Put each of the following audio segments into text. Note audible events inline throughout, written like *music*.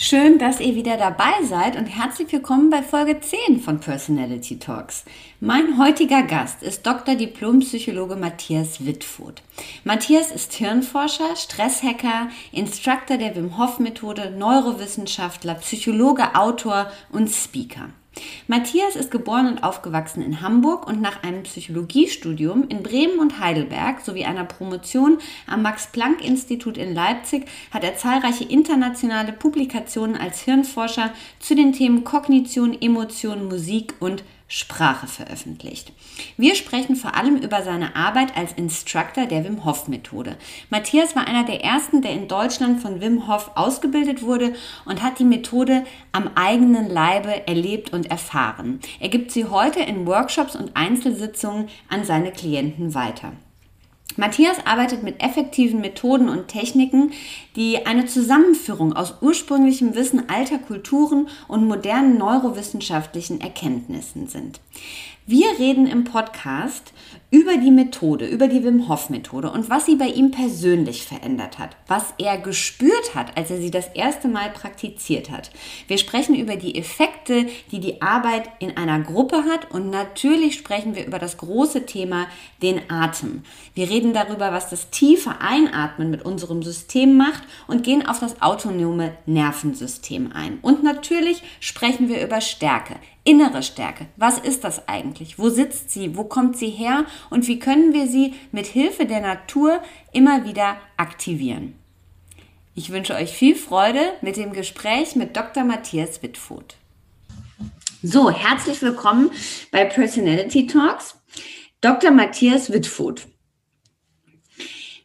Schön, dass ihr wieder dabei seid und herzlich willkommen bei Folge 10 von Personality Talks. Mein heutiger Gast ist Dr. Diplompsychologe Matthias Wittfurt. Matthias ist Hirnforscher, Stresshacker, Instructor der Wim Hof Methode, Neurowissenschaftler, Psychologe, Autor und Speaker. Matthias ist geboren und aufgewachsen in Hamburg und nach einem Psychologiestudium in Bremen und Heidelberg sowie einer Promotion am Max-Planck-Institut in Leipzig hat er zahlreiche internationale Publikationen als Hirnforscher zu den Themen Kognition, Emotion, Musik und Sprache veröffentlicht. Wir sprechen vor allem über seine Arbeit als Instructor der Wim Hof Methode. Matthias war einer der ersten, der in Deutschland von Wim Hof ausgebildet wurde und hat die Methode am eigenen Leibe erlebt und erfahren. Er gibt sie heute in Workshops und Einzelsitzungen an seine Klienten weiter. Matthias arbeitet mit effektiven Methoden und Techniken, die eine Zusammenführung aus ursprünglichem Wissen alter Kulturen und modernen neurowissenschaftlichen Erkenntnissen sind. Wir reden im Podcast über die Methode, über die Wim Hof Methode und was sie bei ihm persönlich verändert hat, was er gespürt hat, als er sie das erste Mal praktiziert hat. Wir sprechen über die Effekte, die die Arbeit in einer Gruppe hat und natürlich sprechen wir über das große Thema den Atem. Wir reden darüber, was das tiefe Einatmen mit unserem System macht und gehen auf das autonome Nervensystem ein. Und natürlich sprechen wir über Stärke. Innere Stärke. Was ist das eigentlich? Wo sitzt sie? Wo kommt sie her? Und wie können wir sie mit Hilfe der Natur immer wieder aktivieren? Ich wünsche euch viel Freude mit dem Gespräch mit Dr. Matthias Wittfurt. So, herzlich willkommen bei Personality Talks. Dr. Matthias Wittfurt.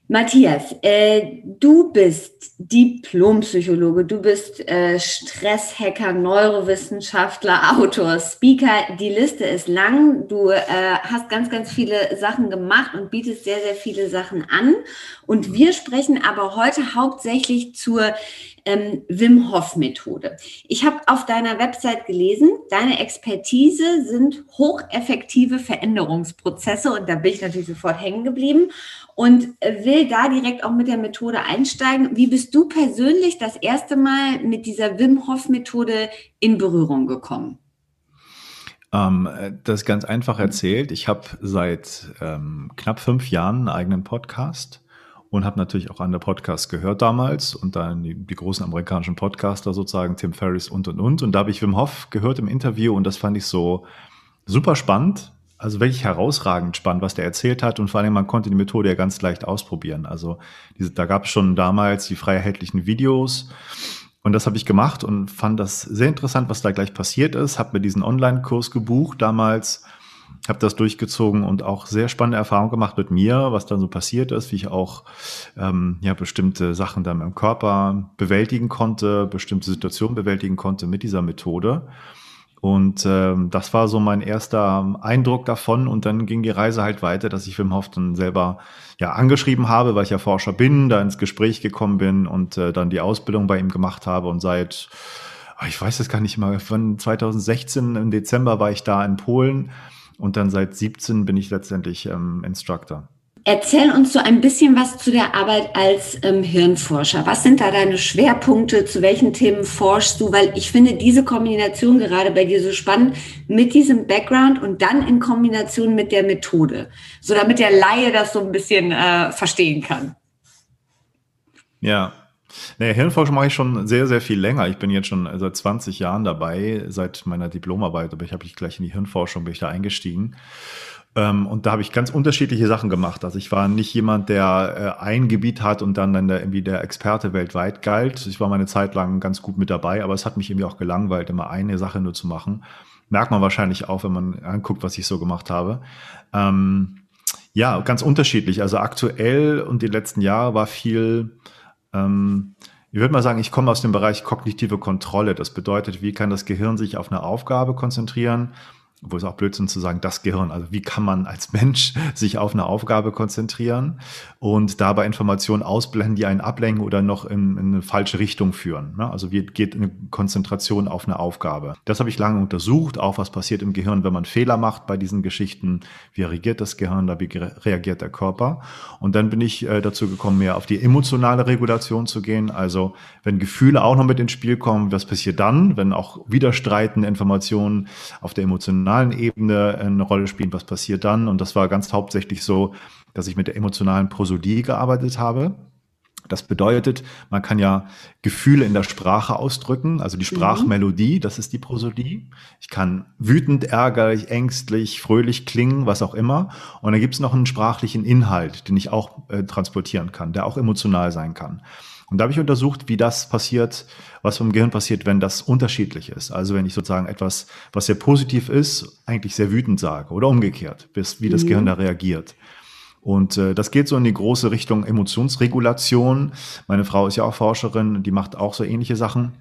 Matthias, äh, du bist Diplompsychologe, du bist äh, Stresshacker, Neurowissenschaftler, Autor, Speaker. Die Liste ist lang. Du äh, hast ganz, ganz viele Sachen gemacht und bietest sehr, sehr viele Sachen an. Und wir sprechen aber heute hauptsächlich zur ähm, Wim Hof Methode. Ich habe auf deiner Website gelesen, deine Expertise sind hocheffektive Veränderungsprozesse und da bin ich natürlich sofort hängen geblieben und will da direkt auch mit der Methode einsteigen. Wie bist du persönlich das erste Mal mit dieser Wim Hof Methode in Berührung gekommen? Ähm, das ist ganz einfach erzählt. Ich habe seit ähm, knapp fünf Jahren einen eigenen Podcast und habe natürlich auch andere Podcasts gehört damals und dann die, die, großen amerikanischen Podcaster sozusagen, Tim Ferriss und und und. Und da habe ich Wim Hof gehört im Interview und das fand ich so super spannend. Also wirklich herausragend spannend, was der erzählt hat und vor allem man konnte die Methode ja ganz leicht ausprobieren. Also diese, da gab es schon damals die frei erhältlichen Videos und das habe ich gemacht und fand das sehr interessant, was da gleich passiert ist. Habe mir diesen Online-Kurs gebucht damals habe das durchgezogen und auch sehr spannende Erfahrungen gemacht mit mir, was dann so passiert ist, wie ich auch ähm, ja bestimmte Sachen dann im Körper bewältigen konnte, bestimmte Situationen bewältigen konnte mit dieser Methode. Und ähm, das war so mein erster Eindruck davon. Und dann ging die Reise halt weiter, dass ich Wim Hof dann selber ja angeschrieben habe, weil ich ja Forscher bin, da ins Gespräch gekommen bin und äh, dann die Ausbildung bei ihm gemacht habe. Und seit, ich weiß es gar nicht mal, von 2016 im Dezember war ich da in Polen und dann seit 17 bin ich letztendlich ähm, Instructor. Erzähl uns so ein bisschen was zu der Arbeit als ähm, Hirnforscher. Was sind da deine Schwerpunkte? Zu welchen Themen forschst du? Weil ich finde diese Kombination gerade bei dir so spannend mit diesem Background und dann in Kombination mit der Methode, so damit der Laie das so ein bisschen äh, verstehen kann. Ja, Naja, Hirnforschung mache ich schon sehr, sehr viel länger. Ich bin jetzt schon seit 20 Jahren dabei, seit meiner Diplomarbeit, aber ich habe gleich in die Hirnforschung bin ich da eingestiegen. Ähm, und da habe ich ganz unterschiedliche Sachen gemacht. Also ich war nicht jemand, der äh, ein Gebiet hat und dann, irgendwie der Experte weltweit galt. Ich war meine Zeit lang ganz gut mit dabei, aber es hat mich irgendwie auch gelangweilt, immer eine Sache nur zu machen. Merkt man wahrscheinlich auch, wenn man anguckt, was ich so gemacht habe. Ähm, ja, ganz unterschiedlich. Also aktuell und die letzten Jahre war viel, ähm, ich würde mal sagen, ich komme aus dem Bereich kognitive Kontrolle. Das bedeutet, wie kann das Gehirn sich auf eine Aufgabe konzentrieren? Wo es auch Blödsinn zu sagen, das Gehirn. Also wie kann man als Mensch *laughs* sich auf eine Aufgabe konzentrieren und dabei Informationen ausblenden, die einen ablenken oder noch in, in eine falsche Richtung führen. Ne? Also wie geht eine Konzentration auf eine Aufgabe? Das habe ich lange untersucht, auch was passiert im Gehirn, wenn man Fehler macht bei diesen Geschichten. Wie reagiert das Gehirn, da wie reagiert der Körper? Und dann bin ich äh, dazu gekommen, mehr auf die emotionale Regulation zu gehen. Also wenn Gefühle auch noch mit ins Spiel kommen, was passiert dann, wenn auch widerstreitende Informationen auf der emotionalen emotionalen Ebene eine Rolle spielen, was passiert dann. Und das war ganz hauptsächlich so, dass ich mit der emotionalen Prosodie gearbeitet habe. Das bedeutet, man kann ja Gefühle in der Sprache ausdrücken, also die mhm. Sprachmelodie, das ist die Prosodie. Ich kann wütend, ärgerlich, ängstlich, fröhlich klingen, was auch immer. Und dann gibt es noch einen sprachlichen Inhalt, den ich auch äh, transportieren kann, der auch emotional sein kann. Und da habe ich untersucht, wie das passiert, was vom Gehirn passiert, wenn das unterschiedlich ist. Also wenn ich sozusagen etwas, was sehr positiv ist, eigentlich sehr wütend sage oder umgekehrt, bis, wie das mhm. Gehirn da reagiert. Und äh, das geht so in die große Richtung Emotionsregulation. Meine Frau ist ja auch Forscherin, die macht auch so ähnliche Sachen.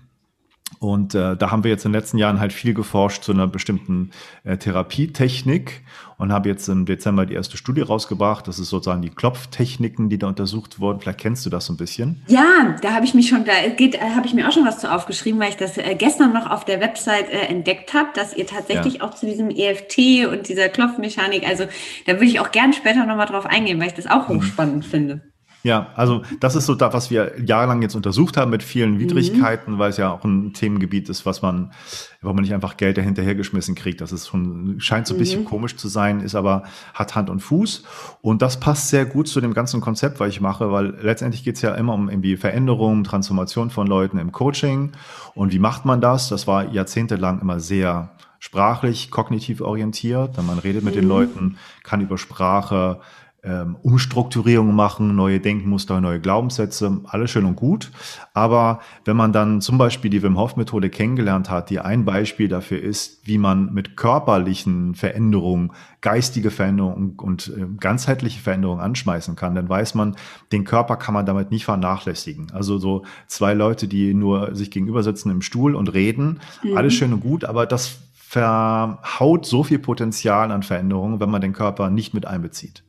Und äh, da haben wir jetzt in den letzten Jahren halt viel geforscht zu einer bestimmten äh, Therapietechnik und habe jetzt im Dezember die erste Studie rausgebracht. Das ist sozusagen die Klopftechniken, die da untersucht wurden. Vielleicht kennst du das so ein bisschen. Ja, da habe ich mich schon, da geht, äh, habe ich mir auch schon was zu aufgeschrieben, weil ich das äh, gestern noch auf der Website äh, entdeckt habe, dass ihr tatsächlich ja. auch zu diesem EFT und dieser Klopfmechanik, also da würde ich auch gern später nochmal drauf eingehen, weil ich das auch mhm. hochspannend mhm. finde. Ja, also das ist so das, was wir jahrelang jetzt untersucht haben mit vielen Widrigkeiten, mhm. weil es ja auch ein Themengebiet ist, was man, wo man nicht einfach Geld dahinterhergeschmissen kriegt. Das ist schon, scheint so ein bisschen mhm. komisch zu sein, ist aber, hat Hand und Fuß. Und das passt sehr gut zu dem ganzen Konzept, was ich mache, weil letztendlich geht es ja immer um irgendwie Veränderung, Transformation von Leuten im Coaching. Und wie macht man das? Das war jahrzehntelang immer sehr sprachlich, kognitiv orientiert. Man redet mit mhm. den Leuten, kann über Sprache ähm, Umstrukturierungen machen, neue Denkmuster, neue Glaubenssätze, alles schön und gut. Aber wenn man dann zum Beispiel die Wim Hof Methode kennengelernt hat, die ein Beispiel dafür ist, wie man mit körperlichen Veränderungen, geistige Veränderungen und äh, ganzheitliche Veränderungen anschmeißen kann, dann weiß man, den Körper kann man damit nicht vernachlässigen. Also so zwei Leute, die nur sich gegenüber sitzen im Stuhl und reden, mhm. alles schön und gut, aber das verhaut so viel Potenzial an Veränderungen, wenn man den Körper nicht mit einbezieht.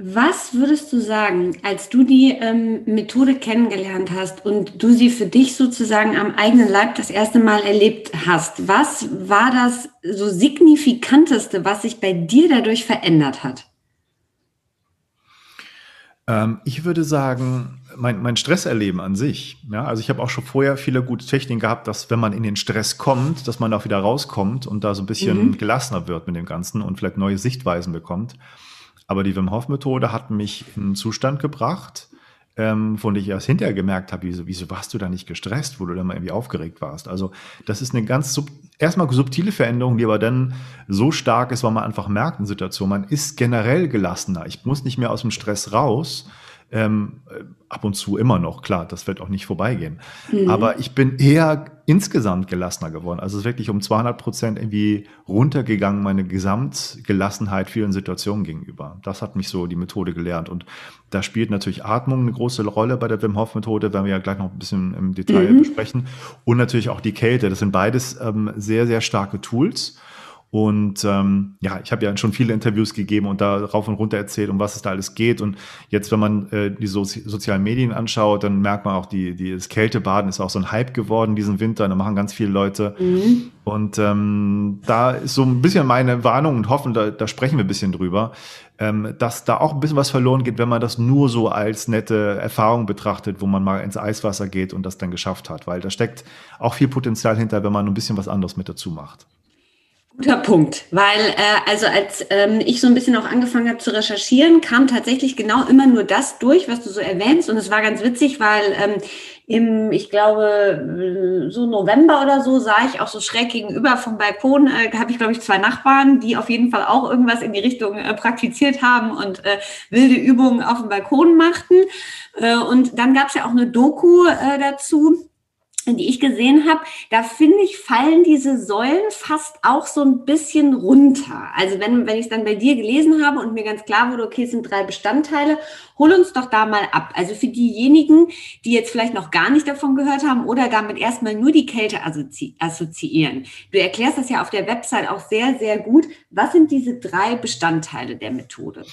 Was würdest du sagen, als du die ähm, Methode kennengelernt hast und du sie für dich sozusagen am eigenen Leib das erste Mal erlebt hast? Was war das so signifikanteste, was sich bei dir dadurch verändert hat? Ähm, ich würde sagen, mein, mein Stresserleben an sich. Ja, also ich habe auch schon vorher viele gute Techniken gehabt, dass wenn man in den Stress kommt, dass man auch wieder rauskommt und da so ein bisschen mhm. gelassener wird mit dem Ganzen und vielleicht neue Sichtweisen bekommt. Aber die Wim Hof Methode hat mich in einen Zustand gebracht, ähm, von dem ich erst hinterher gemerkt habe, wieso, wieso warst du da nicht gestresst, wo du dann mal irgendwie aufgeregt warst. Also das ist eine ganz sub erstmal subtile Veränderung, die aber dann so stark ist, weil man einfach merkt in Situationen, man ist generell gelassener. Ich muss nicht mehr aus dem Stress raus, ähm, ab und zu immer noch, klar, das wird auch nicht vorbeigehen. Mhm. Aber ich bin eher insgesamt gelassener geworden. Also es ist wirklich um 200 Prozent irgendwie runtergegangen, meine Gesamtgelassenheit vielen Situationen gegenüber. Das hat mich so die Methode gelernt. Und da spielt natürlich Atmung eine große Rolle bei der Wim Hof Methode, werden wir ja gleich noch ein bisschen im Detail mhm. besprechen. Und natürlich auch die Kälte. Das sind beides ähm, sehr, sehr starke Tools. Und ähm, ja, ich habe ja schon viele Interviews gegeben und da rauf und runter erzählt, um was es da alles geht. Und jetzt, wenn man äh, die so sozialen Medien anschaut, dann merkt man auch, die, die, das Kältebaden ist auch so ein Hype geworden diesen Winter. Da machen ganz viele Leute. Mhm. Und ähm, da ist so ein bisschen meine Warnung und hoffen, da, da sprechen wir ein bisschen drüber, ähm, dass da auch ein bisschen was verloren geht, wenn man das nur so als nette Erfahrung betrachtet, wo man mal ins Eiswasser geht und das dann geschafft hat. Weil da steckt auch viel Potenzial hinter, wenn man ein bisschen was anderes mit dazu macht. Guter Punkt, weil äh, also als ähm, ich so ein bisschen auch angefangen habe zu recherchieren, kam tatsächlich genau immer nur das durch, was du so erwähnst und es war ganz witzig, weil ähm, im, ich glaube, so November oder so sah ich auch so schräg gegenüber vom Balkon, äh, habe ich glaube ich zwei Nachbarn, die auf jeden Fall auch irgendwas in die Richtung äh, praktiziert haben und äh, wilde Übungen auf dem Balkon machten. Äh, und dann gab es ja auch eine Doku äh, dazu die ich gesehen habe, da finde ich, fallen diese Säulen fast auch so ein bisschen runter. Also wenn, wenn ich es dann bei dir gelesen habe und mir ganz klar wurde, okay, es sind drei Bestandteile, hol uns doch da mal ab. Also für diejenigen, die jetzt vielleicht noch gar nicht davon gehört haben oder damit erstmal nur die Kälte assozi assoziieren. Du erklärst das ja auf der Website auch sehr, sehr gut. Was sind diese drei Bestandteile der Methode?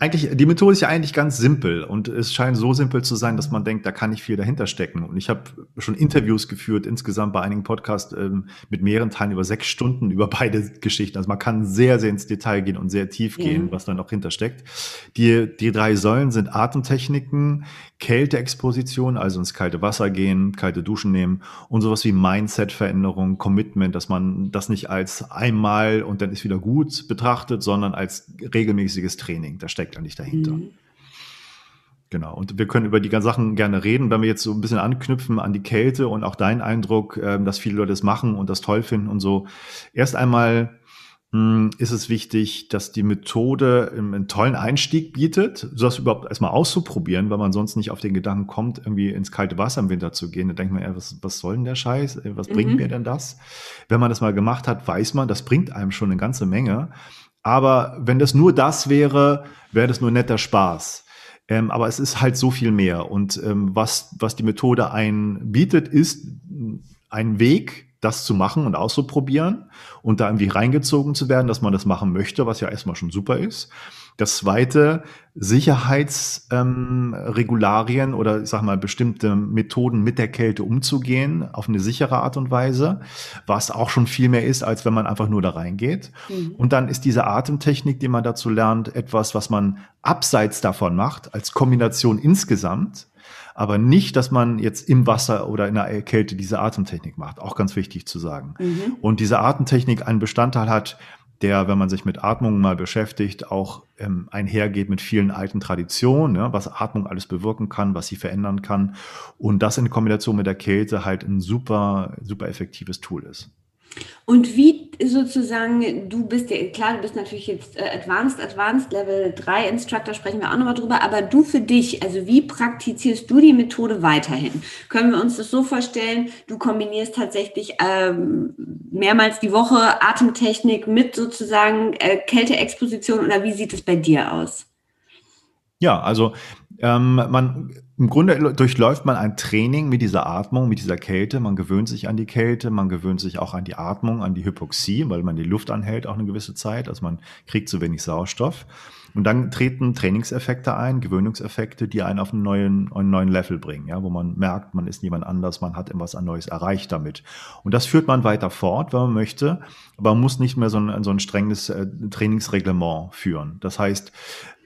Eigentlich, die Methode ist ja eigentlich ganz simpel und es scheint so simpel zu sein, dass man denkt, da kann nicht viel dahinter stecken. Und ich habe schon Interviews geführt, insgesamt bei einigen Podcasts ähm, mit mehreren Teilen über sechs Stunden *laughs* über beide Geschichten. Also man kann sehr, sehr ins Detail gehen und sehr tief gehen, mhm. was da noch hintersteckt. Die, die drei Säulen sind Atemtechniken, Kälteexposition, also ins kalte Wasser gehen, kalte Duschen nehmen und sowas wie Mindset-Veränderung, Commitment, dass man das nicht als einmal und dann ist wieder gut betrachtet, sondern als regelmäßiges Training. Da steckt eigentlich dahinter. Mhm. Genau. Und wir können über die ganzen Sachen gerne reden, wenn wir jetzt so ein bisschen anknüpfen an die Kälte und auch deinen Eindruck, ähm, dass viele Leute das machen und das toll finden und so. Erst einmal hm, ist es wichtig, dass die Methode einen tollen Einstieg bietet, sowas überhaupt erstmal auszuprobieren, weil man sonst nicht auf den Gedanken kommt, irgendwie ins kalte Wasser im Winter zu gehen. Da denkt man, ja, was, was soll denn der Scheiß? Was bringt mhm. mir denn das? Wenn man das mal gemacht hat, weiß man, das bringt einem schon eine ganze Menge. Aber wenn das nur das wäre, wäre das nur netter Spaß. Ähm, aber es ist halt so viel mehr. Und ähm, was, was die Methode einen bietet, ist ein Weg, das zu machen und auszuprobieren und da irgendwie reingezogen zu werden, dass man das machen möchte, was ja erstmal schon super ist. Das zweite, Sicherheitsregularien ähm, oder ich sag mal bestimmte Methoden mit der Kälte umzugehen auf eine sichere Art und Weise, was auch schon viel mehr ist, als wenn man einfach nur da reingeht. Mhm. Und dann ist diese Atemtechnik, die man dazu lernt, etwas, was man abseits davon macht, als Kombination insgesamt aber nicht, dass man jetzt im Wasser oder in der Kälte diese Atemtechnik macht. Auch ganz wichtig zu sagen. Mhm. Und diese Atemtechnik einen Bestandteil hat, der, wenn man sich mit Atmung mal beschäftigt, auch ähm, einhergeht mit vielen alten Traditionen, ja, was Atmung alles bewirken kann, was sie verändern kann. Und das in Kombination mit der Kälte halt ein super, super effektives Tool ist. Und wie sozusagen, du bist ja, klar, du bist natürlich jetzt äh, Advanced, Advanced Level 3 Instructor, sprechen wir auch nochmal drüber, aber du für dich, also wie praktizierst du die Methode weiterhin? Können wir uns das so vorstellen, du kombinierst tatsächlich ähm, mehrmals die Woche Atemtechnik mit sozusagen äh, Kälteexposition oder wie sieht es bei dir aus? Ja, also ähm, man im Grunde durchläuft man ein Training mit dieser Atmung, mit dieser Kälte. Man gewöhnt sich an die Kälte, man gewöhnt sich auch an die Atmung, an die Hypoxie, weil man die Luft anhält auch eine gewisse Zeit. Also man kriegt zu wenig Sauerstoff. Und dann treten Trainingseffekte ein, Gewöhnungseffekte, die einen auf einen neuen, einen neuen Level bringen, ja, wo man merkt, man ist niemand anders, man hat etwas Neues erreicht damit. Und das führt man weiter fort, wenn man möchte, aber man muss nicht mehr so ein, so ein strenges äh, Trainingsreglement führen. Das heißt,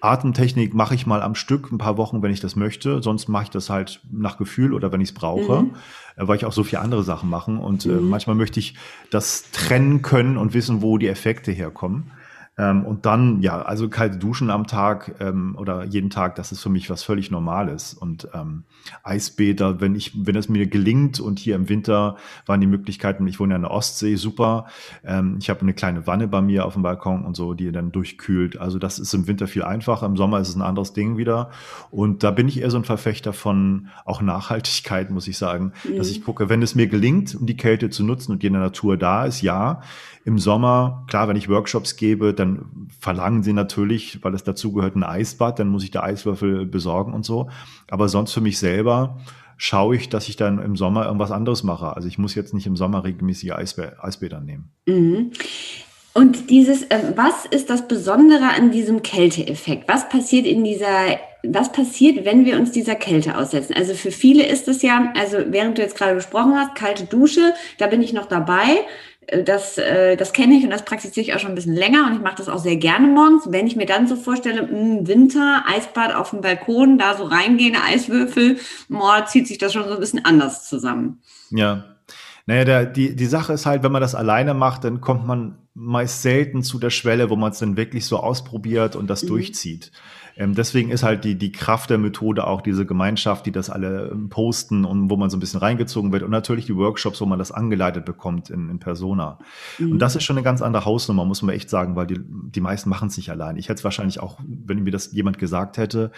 Atemtechnik mache ich mal am Stück ein paar Wochen, wenn ich das möchte. Sonst mache ich das halt nach Gefühl oder wenn ich es brauche, mhm. Äh, weil ich auch so viele andere Sachen mache. Und äh, mhm. äh, manchmal möchte ich das trennen können und wissen, wo die Effekte herkommen. Ähm, und dann, ja, also kalte Duschen am Tag ähm, oder jeden Tag, das ist für mich was völlig Normales. Und ähm, Eisbäder, wenn ich, wenn es mir gelingt und hier im Winter waren die Möglichkeiten, ich wohne ja in der Ostsee, super. Ähm, ich habe eine kleine Wanne bei mir auf dem Balkon und so, die dann durchkühlt. Also das ist im Winter viel einfacher, im Sommer ist es ein anderes Ding wieder. Und da bin ich eher so ein Verfechter von auch Nachhaltigkeit, muss ich sagen, mhm. dass ich gucke, wenn es mir gelingt, um die Kälte zu nutzen und die in der Natur da ist, ja, im Sommer, klar, wenn ich Workshops gebe, dann verlangen sie natürlich, weil es dazugehört, ein Eisbad, dann muss ich da Eiswürfel besorgen und so. Aber sonst für mich selber schaue ich, dass ich dann im Sommer irgendwas anderes mache. Also ich muss jetzt nicht im Sommer regelmäßig Eisbä Eisbäder nehmen. Mhm. Und dieses, äh, was ist das Besondere an diesem Kälteeffekt? Was passiert in dieser, was passiert, wenn wir uns dieser Kälte aussetzen? Also für viele ist es ja, also während du jetzt gerade gesprochen hast, kalte Dusche, da bin ich noch dabei. Äh, das, äh, das kenne ich und das praktiziere ich auch schon ein bisschen länger und ich mache das auch sehr gerne morgens. Wenn ich mir dann so vorstelle, mh, hm, Winter, Eisbad auf dem Balkon, da so reingehen, Eiswürfel, boah, zieht sich das schon so ein bisschen anders zusammen. Ja, Naja, der, die, die Sache ist halt, wenn man das alleine macht, dann kommt man meist selten zu der Schwelle, wo man es dann wirklich so ausprobiert und das mhm. durchzieht. Ähm, deswegen ist halt die, die Kraft der Methode auch diese Gemeinschaft, die das alle ähm, posten und wo man so ein bisschen reingezogen wird und natürlich die Workshops, wo man das angeleitet bekommt in, in Persona. Mhm. Und das ist schon eine ganz andere Hausnummer, muss man echt sagen, weil die, die meisten machen es nicht allein. Ich hätte es wahrscheinlich auch, wenn mir das jemand gesagt hätte,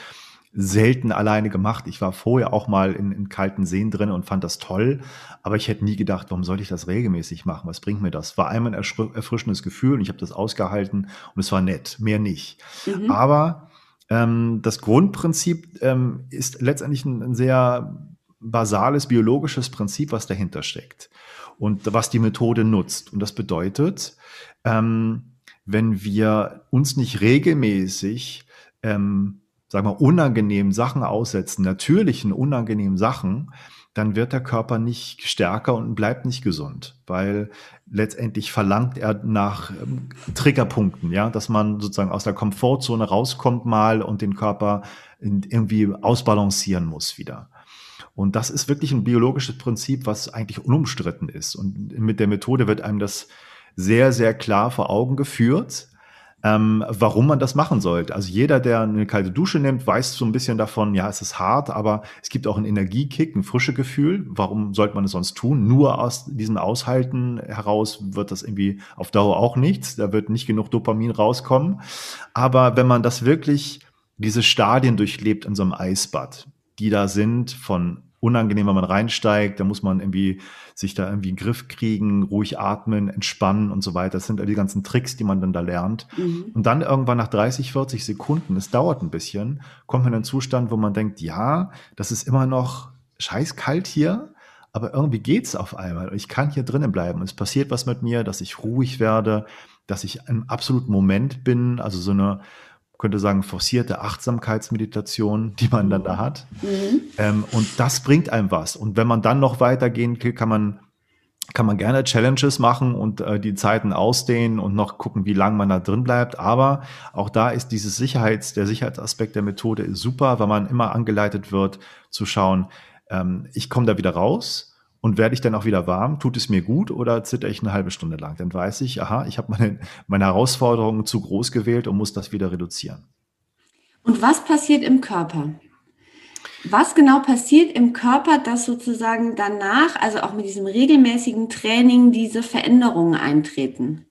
selten alleine gemacht. Ich war vorher auch mal in, in kalten Seen drin und fand das toll, aber ich hätte nie gedacht, warum sollte ich das regelmäßig machen? Was bringt mir das? War einmal ein erfrischendes Gefühl und ich habe das ausgehalten und es war nett, mehr nicht. Mhm. Aber ähm, das Grundprinzip ähm, ist letztendlich ein, ein sehr basales biologisches Prinzip, was dahinter steckt und was die Methode nutzt. Und das bedeutet, ähm, wenn wir uns nicht regelmäßig ähm, sagen wir, unangenehmen Sachen aussetzen, natürlichen unangenehmen Sachen, dann wird der Körper nicht stärker und bleibt nicht gesund, weil letztendlich verlangt er nach ähm, Triggerpunkten, ja, dass man sozusagen aus der Komfortzone rauskommt mal und den Körper irgendwie ausbalancieren muss wieder. Und das ist wirklich ein biologisches Prinzip, was eigentlich unumstritten ist. Und mit der Methode wird einem das sehr, sehr klar vor Augen geführt ähm, warum man das machen sollte. Also jeder, der eine kalte Dusche nimmt, weiß so ein bisschen davon, ja, es ist hart, aber es gibt auch einen Energiekick, ein frische Gefühl. Warum sollte man es sonst tun? Nur aus diesem Aushalten heraus wird das irgendwie auf Dauer auch nichts. Da wird nicht genug Dopamin rauskommen. Aber wenn man das wirklich, diese Stadien durchlebt in so einem Eisbad, die da sind von unangenehm, wenn man reinsteigt. Da muss man irgendwie sich da irgendwie in den Griff kriegen, ruhig atmen, entspannen und so weiter. Das sind all die ganzen Tricks, die man dann da lernt. Mhm. Und dann irgendwann nach 30, 40 Sekunden, es dauert ein bisschen, kommt man in einen Zustand, wo man denkt, ja, das ist immer noch scheiß kalt hier, aber irgendwie geht's auf einmal. Ich kann hier drinnen bleiben. Es passiert was mit mir, dass ich ruhig werde, dass ich im absoluten Moment bin, also so eine könnte sagen, forcierte Achtsamkeitsmeditation, die man dann da hat. Mhm. Ähm, und das bringt einem was. Und wenn man dann noch weitergehen will, kann man, kann man gerne Challenges machen und äh, die Zeiten ausdehnen und noch gucken, wie lange man da drin bleibt. Aber auch da ist dieses Sicherheits, der Sicherheitsaspekt der Methode super, weil man immer angeleitet wird zu schauen, ähm, ich komme da wieder raus und werde ich dann auch wieder warm? Tut es mir gut oder zitter ich eine halbe Stunde lang? Dann weiß ich, aha, ich habe meine, meine Herausforderungen zu groß gewählt und muss das wieder reduzieren. Und was passiert im Körper? Was genau passiert im Körper, dass sozusagen danach, also auch mit diesem regelmäßigen Training, diese Veränderungen eintreten?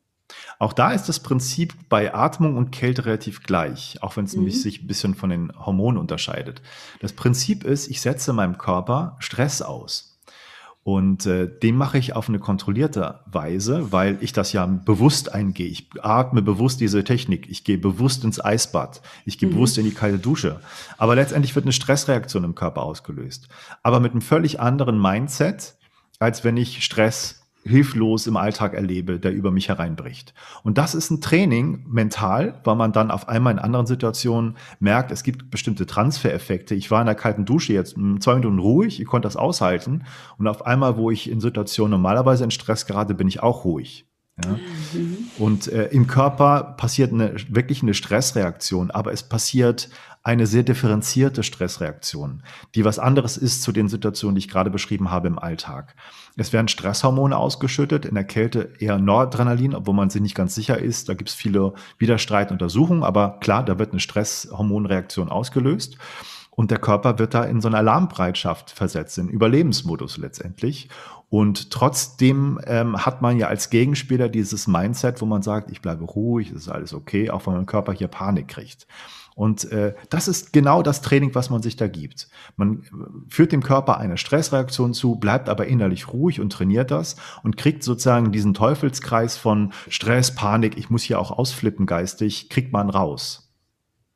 Auch da ist das Prinzip bei Atmung und Kälte relativ gleich, auch wenn es mhm. sich ein bisschen von den Hormonen unterscheidet. Das Prinzip ist, ich setze meinem Körper Stress aus. Und äh, den mache ich auf eine kontrollierte Weise, weil ich das ja bewusst eingehe. Ich atme bewusst diese Technik. Ich gehe bewusst ins Eisbad. Ich gehe mhm. bewusst in die kalte Dusche. Aber letztendlich wird eine Stressreaktion im Körper ausgelöst. Aber mit einem völlig anderen Mindset, als wenn ich Stress hilflos im Alltag erlebe, der über mich hereinbricht. Und das ist ein Training mental, weil man dann auf einmal in anderen Situationen merkt, es gibt bestimmte Transfereffekte. Ich war in der kalten Dusche jetzt zwei Minuten ruhig, ich konnte das aushalten. Und auf einmal, wo ich in Situationen normalerweise in Stress gerate, bin ich auch ruhig. Ja? Mhm. Und äh, im Körper passiert eine, wirklich eine Stressreaktion, aber es passiert eine sehr differenzierte Stressreaktion, die was anderes ist zu den Situationen, die ich gerade beschrieben habe im Alltag. Es werden Stresshormone ausgeschüttet, in der Kälte eher Noradrenalin, obwohl man sich nicht ganz sicher ist. Da gibt es viele Widerstreituntersuchungen, aber klar, da wird eine Stresshormonreaktion ausgelöst. Und der Körper wird da in so eine Alarmbereitschaft versetzt, in Überlebensmodus letztendlich. Und trotzdem ähm, hat man ja als Gegenspieler dieses Mindset, wo man sagt, ich bleibe ruhig, es ist alles okay, auch wenn mein Körper hier Panik kriegt. Und äh, das ist genau das Training, was man sich da gibt. Man äh, führt dem Körper eine Stressreaktion zu, bleibt aber innerlich ruhig und trainiert das und kriegt sozusagen diesen Teufelskreis von Stress, Panik, ich muss hier auch ausflippen geistig, kriegt man raus.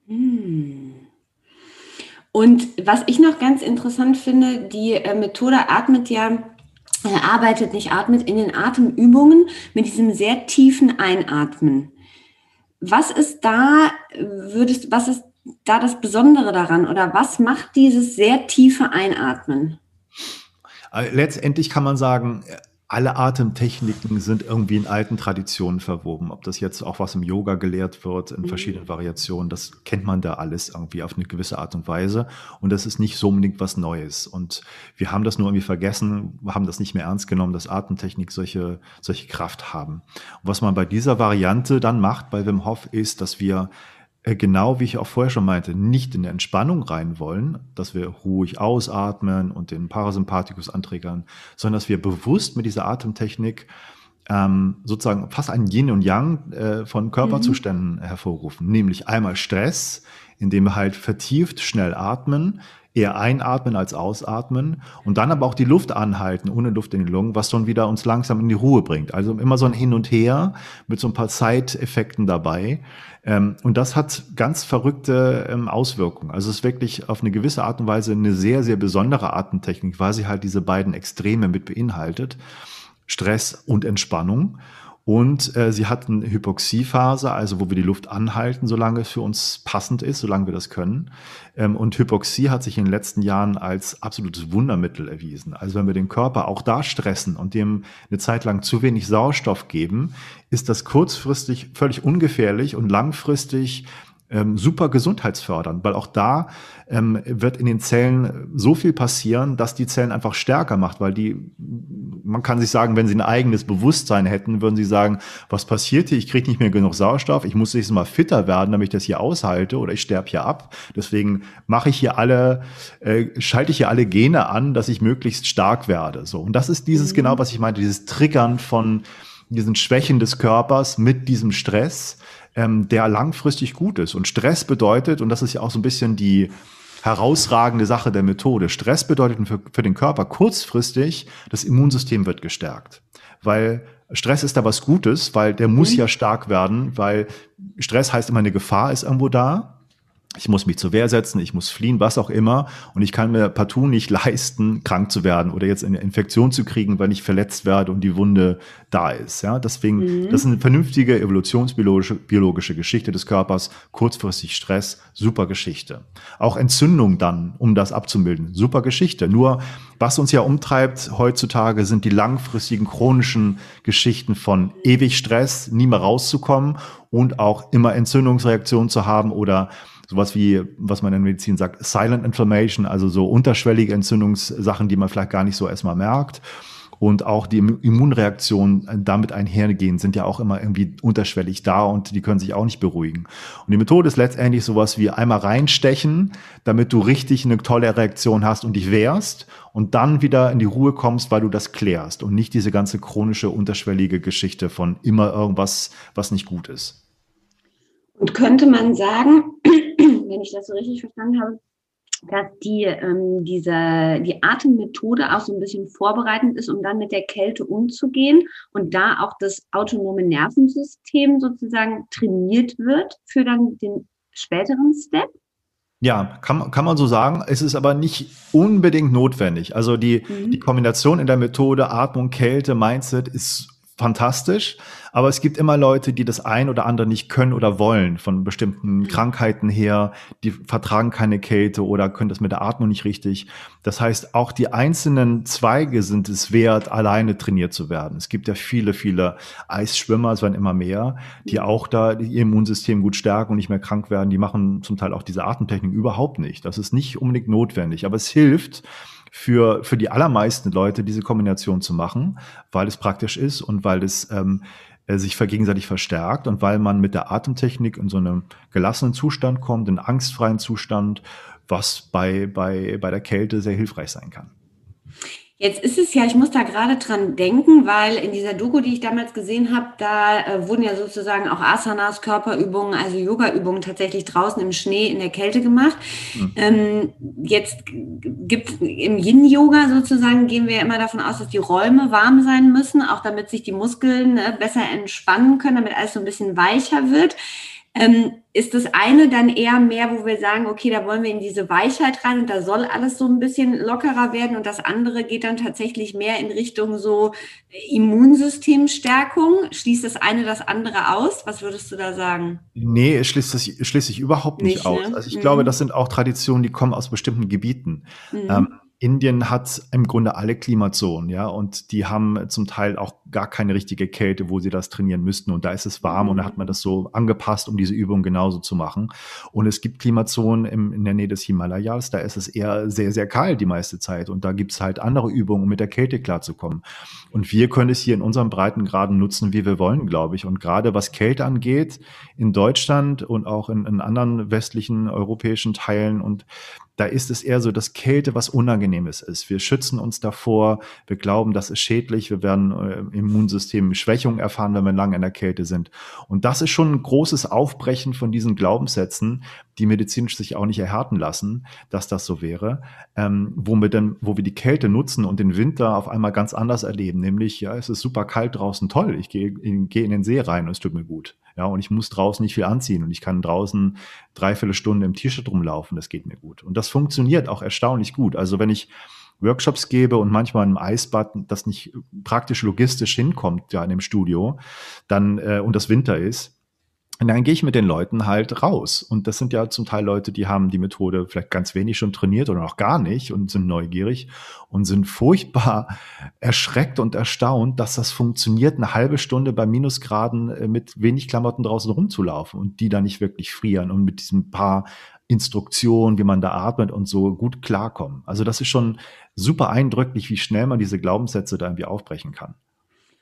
Hm. Und was ich noch ganz interessant finde, die äh, Methode atmet ja äh, arbeitet nicht atmet in den Atemübungen mit diesem sehr tiefen Einatmen. Was ist da, würdest, was ist da das Besondere daran oder was macht dieses sehr tiefe Einatmen? Äh, letztendlich kann man sagen, alle Atemtechniken sind irgendwie in alten Traditionen verwoben. Ob das jetzt auch was im Yoga gelehrt wird, in mhm. verschiedenen Variationen, das kennt man da alles irgendwie auf eine gewisse Art und Weise. Und das ist nicht so unbedingt was Neues. Und wir haben das nur irgendwie vergessen, haben das nicht mehr ernst genommen, dass Atemtechnik solche, solche Kraft haben. Und was man bei dieser Variante dann macht bei Wim Hof ist, dass wir genau wie ich auch vorher schon meinte, nicht in eine Entspannung rein wollen, dass wir ruhig ausatmen und den Parasympathikus anträgern, sondern dass wir bewusst mit dieser Atemtechnik ähm, sozusagen fast ein Yin und Yang äh, von Körperzuständen mhm. hervorrufen, nämlich einmal Stress, indem wir halt vertieft schnell atmen, eher einatmen als ausatmen und dann aber auch die Luft anhalten, ohne Luft in die Lungen, was dann wieder uns langsam in die Ruhe bringt. Also immer so ein Hin und Her mit so ein paar Zeiteffekten dabei. Ähm, und das hat ganz verrückte ähm, Auswirkungen. Also es ist wirklich auf eine gewisse Art und Weise eine sehr, sehr besondere Atemtechnik, weil sie halt diese beiden Extreme mit beinhaltet. Stress und Entspannung. Und äh, sie hat eine Hypoxiephase, also wo wir die Luft anhalten, solange es für uns passend ist, solange wir das können. Ähm, und Hypoxie hat sich in den letzten Jahren als absolutes Wundermittel erwiesen. Also wenn wir den Körper auch da stressen und dem eine Zeit lang zu wenig Sauerstoff geben, ist das kurzfristig völlig ungefährlich und langfristig ähm, super gesundheitsfördernd, weil auch da ähm, wird in den Zellen so viel passieren, dass die Zellen einfach stärker macht, weil die, man kann sich sagen, wenn sie ein eigenes Bewusstsein hätten, würden sie sagen, was passiert hier? Ich kriege nicht mehr genug Sauerstoff, ich muss nächstes Mal fitter werden, damit ich das hier aushalte oder ich sterbe hier ab. Deswegen mache ich hier alle, äh, schalte ich hier alle Gene an, dass ich möglichst stark werde. So. Und das ist dieses mhm. genau, was ich meinte, dieses Triggern von diesen Schwächen des Körpers mit diesem Stress ähm, der langfristig gut ist. Und Stress bedeutet, und das ist ja auch so ein bisschen die herausragende Sache der Methode, Stress bedeutet für, für den Körper kurzfristig, das Immunsystem wird gestärkt. Weil Stress ist da was Gutes, weil der muss mhm. ja stark werden, weil Stress heißt immer, eine Gefahr ist irgendwo da ich muss mich zur Wehr setzen, ich muss fliehen, was auch immer. Und ich kann mir partout nicht *laughs* leisten, krank zu werden oder jetzt eine Infektion zu kriegen, weil ich verletzt werde und die Wunde da ist. Ja, deswegen, mhm. das ist eine vernünftige evolutionsbiologische biologische Geschichte des Körpers. Kurzfristig Stress, super Geschichte. Auch Entzündung dann, um das abzubilden, super Geschichte. Nur, was uns ja umtreibt heutzutage, sind die langfristigen chronischen Geschichten von ewig Stress, nie mehr rauszukommen und auch immer Entzündungsreaktionen zu haben oder sowas wie, was man in der Medizin sagt, Silent Inflammation, also so unterschwellige Entzündungssachen, die man vielleicht gar nicht so erstmal merkt. Und auch die Immunreaktionen damit einhergehen, sind ja auch immer irgendwie unterschwellig da und die können sich auch nicht beruhigen. Und die Methode ist letztendlich sowas wie einmal reinstechen, damit du richtig eine tolle Reaktion hast und dich wehrst und dann wieder in die Ruhe kommst, weil du das klärst und nicht diese ganze chronische, unterschwellige Geschichte von immer irgendwas, was nicht gut ist. Und könnte man sagen, wenn ich das so richtig verstanden habe, dass die, ähm, diese, die Atemmethode auch so ein bisschen vorbereitend ist, um dann mit der Kälte umzugehen und da auch das autonome Nervensystem sozusagen trainiert wird für dann den späteren Step? Ja, kann, kann man so sagen. Es ist aber nicht unbedingt notwendig. Also die, mhm. die Kombination in der Methode Atmung, Kälte, Mindset ist fantastisch. Aber es gibt immer Leute, die das ein oder andere nicht können oder wollen, von bestimmten Krankheiten her, die vertragen keine Kälte oder können das mit der Atmung nicht richtig. Das heißt, auch die einzelnen Zweige sind es wert, alleine trainiert zu werden. Es gibt ja viele, viele Eisschwimmer, es werden immer mehr, die auch da ihr Immunsystem gut stärken und nicht mehr krank werden. Die machen zum Teil auch diese Atemtechnik überhaupt nicht. Das ist nicht unbedingt notwendig, aber es hilft, für, für die allermeisten Leute diese Kombination zu machen, weil es praktisch ist und weil es ähm, äh, sich gegenseitig verstärkt und weil man mit der Atemtechnik in so einem gelassenen Zustand kommt, in angstfreien Zustand, was bei, bei, bei der Kälte sehr hilfreich sein kann. Jetzt ist es ja, ich muss da gerade dran denken, weil in dieser Doku, die ich damals gesehen habe, da äh, wurden ja sozusagen auch Asanas, Körperübungen, also Yoga-Übungen tatsächlich draußen im Schnee in der Kälte gemacht. Mhm. Ähm, jetzt gibt im Yin-Yoga sozusagen, gehen wir ja immer davon aus, dass die Räume warm sein müssen, auch damit sich die Muskeln ne, besser entspannen können, damit alles so ein bisschen weicher wird. Ähm, ist das eine dann eher mehr, wo wir sagen, okay, da wollen wir in diese Weichheit rein und da soll alles so ein bisschen lockerer werden und das andere geht dann tatsächlich mehr in Richtung so Immunsystemstärkung? Schließt das eine das andere aus? Was würdest du da sagen? Nee, es schließt, das, schließt sich überhaupt nicht, nicht aus. Ne? Also ich mhm. glaube, das sind auch Traditionen, die kommen aus bestimmten Gebieten. Mhm. Ähm, Indien hat im Grunde alle Klimazonen, ja, und die haben zum Teil auch gar keine richtige Kälte, wo sie das trainieren müssten. Und da ist es warm und da hat man das so angepasst, um diese Übung genauso zu machen. Und es gibt Klimazonen im, in der Nähe des Himalayas, da ist es eher sehr, sehr kalt die meiste Zeit. Und da gibt es halt andere Übungen, um mit der Kälte klarzukommen. Und wir können es hier in unserem Breitengraden nutzen, wie wir wollen, glaube ich. Und gerade was Kälte angeht, in Deutschland und auch in, in anderen westlichen europäischen Teilen und da ist es eher so, dass Kälte was Unangenehmes ist. Wir schützen uns davor, wir glauben, das ist schädlich, wir werden äh, im Immunsystem Schwächungen erfahren, wenn wir lange in der Kälte sind. Und das ist schon ein großes Aufbrechen von diesen Glaubenssätzen, die medizinisch sich auch nicht erhärten lassen, dass das so wäre, ähm, wo wir dann, wo wir die Kälte nutzen und den Winter auf einmal ganz anders erleben, nämlich, ja, es ist super kalt draußen, toll, ich gehe in, geh in den See rein und es tut mir gut. Ja, und ich muss draußen nicht viel anziehen und ich kann draußen dreiviertel Stunde im T-Shirt rumlaufen, das geht mir gut. Und das funktioniert auch erstaunlich gut. Also wenn ich Workshops gebe und manchmal im Eisbad das nicht praktisch logistisch hinkommt, ja, in dem Studio, dann, äh, und das Winter ist, und dann gehe ich mit den Leuten halt raus. Und das sind ja zum Teil Leute, die haben die Methode vielleicht ganz wenig schon trainiert oder noch gar nicht und sind neugierig und sind furchtbar *laughs* erschreckt und erstaunt, dass das funktioniert, eine halbe Stunde bei Minusgraden äh, mit wenig Klamotten draußen rumzulaufen und die da nicht wirklich frieren und mit diesem paar Instruktionen, wie man da atmet und so gut klarkommen. Also das ist schon super eindrücklich, wie schnell man diese Glaubenssätze da irgendwie aufbrechen kann.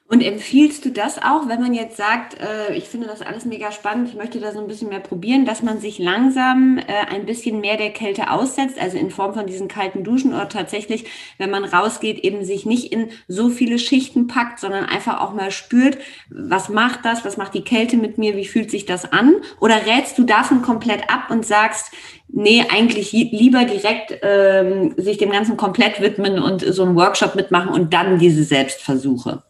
Und empfiehlst du das auch, wenn man jetzt sagt, äh, ich finde das alles mega spannend, ich möchte da so ein bisschen mehr probieren, dass man sich langsam äh, ein bisschen mehr der Kälte aussetzt, also in Form von diesen kalten Duschen oder tatsächlich, wenn man rausgeht, eben sich nicht in so viele Schichten packt, sondern einfach auch mal spürt, was macht das, was macht die Kälte mit mir, wie fühlt sich das an? Oder rätst du davon komplett ab und sagst, nee, eigentlich lieber direkt ähm, sich dem Ganzen komplett widmen und so einen Workshop mitmachen und dann diese Selbstversuche?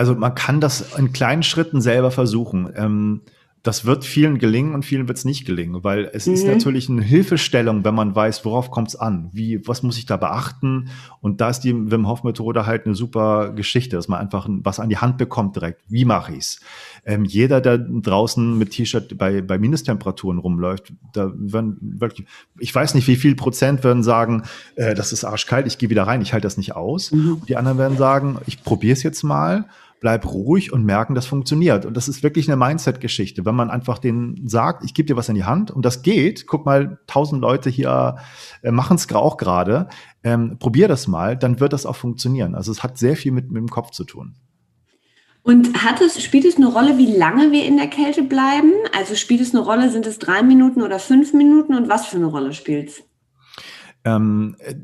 Also man kann das in kleinen Schritten selber versuchen. Ähm, das wird vielen gelingen und vielen wird es nicht gelingen, weil es mhm. ist natürlich eine Hilfestellung, wenn man weiß, worauf kommt es an, wie, was muss ich da beachten. Und da ist die Wim Hof Methode halt eine super Geschichte, dass man einfach was an die Hand bekommt direkt. Wie mache ich's? Ähm, jeder, der draußen mit T-Shirt bei, bei Minustemperaturen rumläuft, da werden wirklich, ich weiß nicht, wie viel Prozent werden sagen, äh, das ist arschkalt, ich gehe wieder rein, ich halte das nicht aus. Mhm. Die anderen werden sagen, ich probiere es jetzt mal bleib ruhig und merken, das funktioniert. Und das ist wirklich eine Mindset-Geschichte. Wenn man einfach denen sagt, ich gebe dir was in die Hand und das geht, guck mal, tausend Leute hier äh, machen es auch gerade, ähm, probier das mal, dann wird das auch funktionieren. Also es hat sehr viel mit, mit dem Kopf zu tun. Und hat es, spielt es eine Rolle, wie lange wir in der Kälte bleiben? Also spielt es eine Rolle, sind es drei Minuten oder fünf Minuten und was für eine Rolle spielt es? Ähm, äh,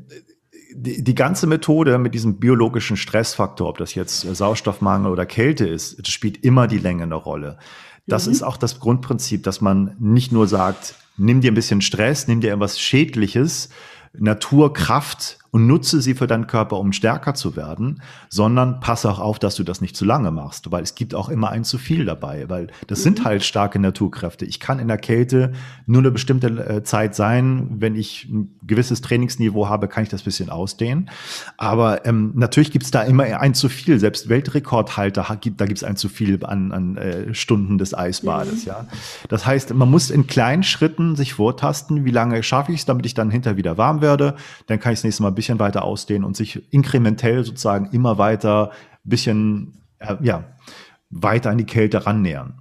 die, die ganze Methode mit diesem biologischen Stressfaktor, ob das jetzt Sauerstoffmangel oder Kälte ist, spielt immer die Länge eine Rolle. Das mhm. ist auch das Grundprinzip, dass man nicht nur sagt, nimm dir ein bisschen Stress, nimm dir etwas Schädliches, Naturkraft und nutze sie für deinen Körper, um stärker zu werden, sondern passe auch auf, dass du das nicht zu lange machst, weil es gibt auch immer ein zu viel dabei, weil das mhm. sind halt starke Naturkräfte. Ich kann in der Kälte nur eine bestimmte äh, Zeit sein, wenn ich ein gewisses Trainingsniveau habe, kann ich das bisschen ausdehnen. Aber ähm, natürlich gibt es da immer ein zu viel. Selbst Weltrekordhalter, da gibt es ein zu viel an, an äh, Stunden des Eisbades. Mhm. Ja, das heißt, man muss in kleinen Schritten sich vortasten, wie lange schaffe ich es, damit ich dann hinter wieder warm werde. Dann kann ich das nächste Mal bisschen weiter ausdehnen und sich inkrementell sozusagen immer weiter ein bisschen, äh, ja, weiter an die Kälte rannähern.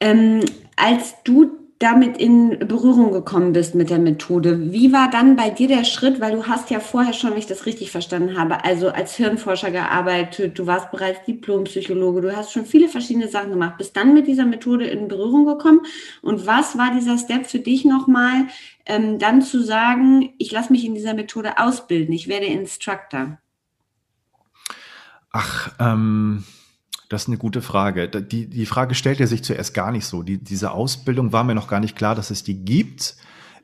Ähm, als du damit in Berührung gekommen bist mit der Methode. Wie war dann bei dir der Schritt, weil du hast ja vorher schon, wenn ich das richtig verstanden habe, also als Hirnforscher gearbeitet, du warst bereits Diplompsychologe, du hast schon viele verschiedene Sachen gemacht, bist dann mit dieser Methode in Berührung gekommen. Und was war dieser Step für dich nochmal, ähm, dann zu sagen, ich lasse mich in dieser Methode ausbilden, ich werde Instructor? Ach, ähm das ist eine gute Frage. Die, die Frage stellte sich zuerst gar nicht so. Die, diese Ausbildung war mir noch gar nicht klar, dass es die gibt.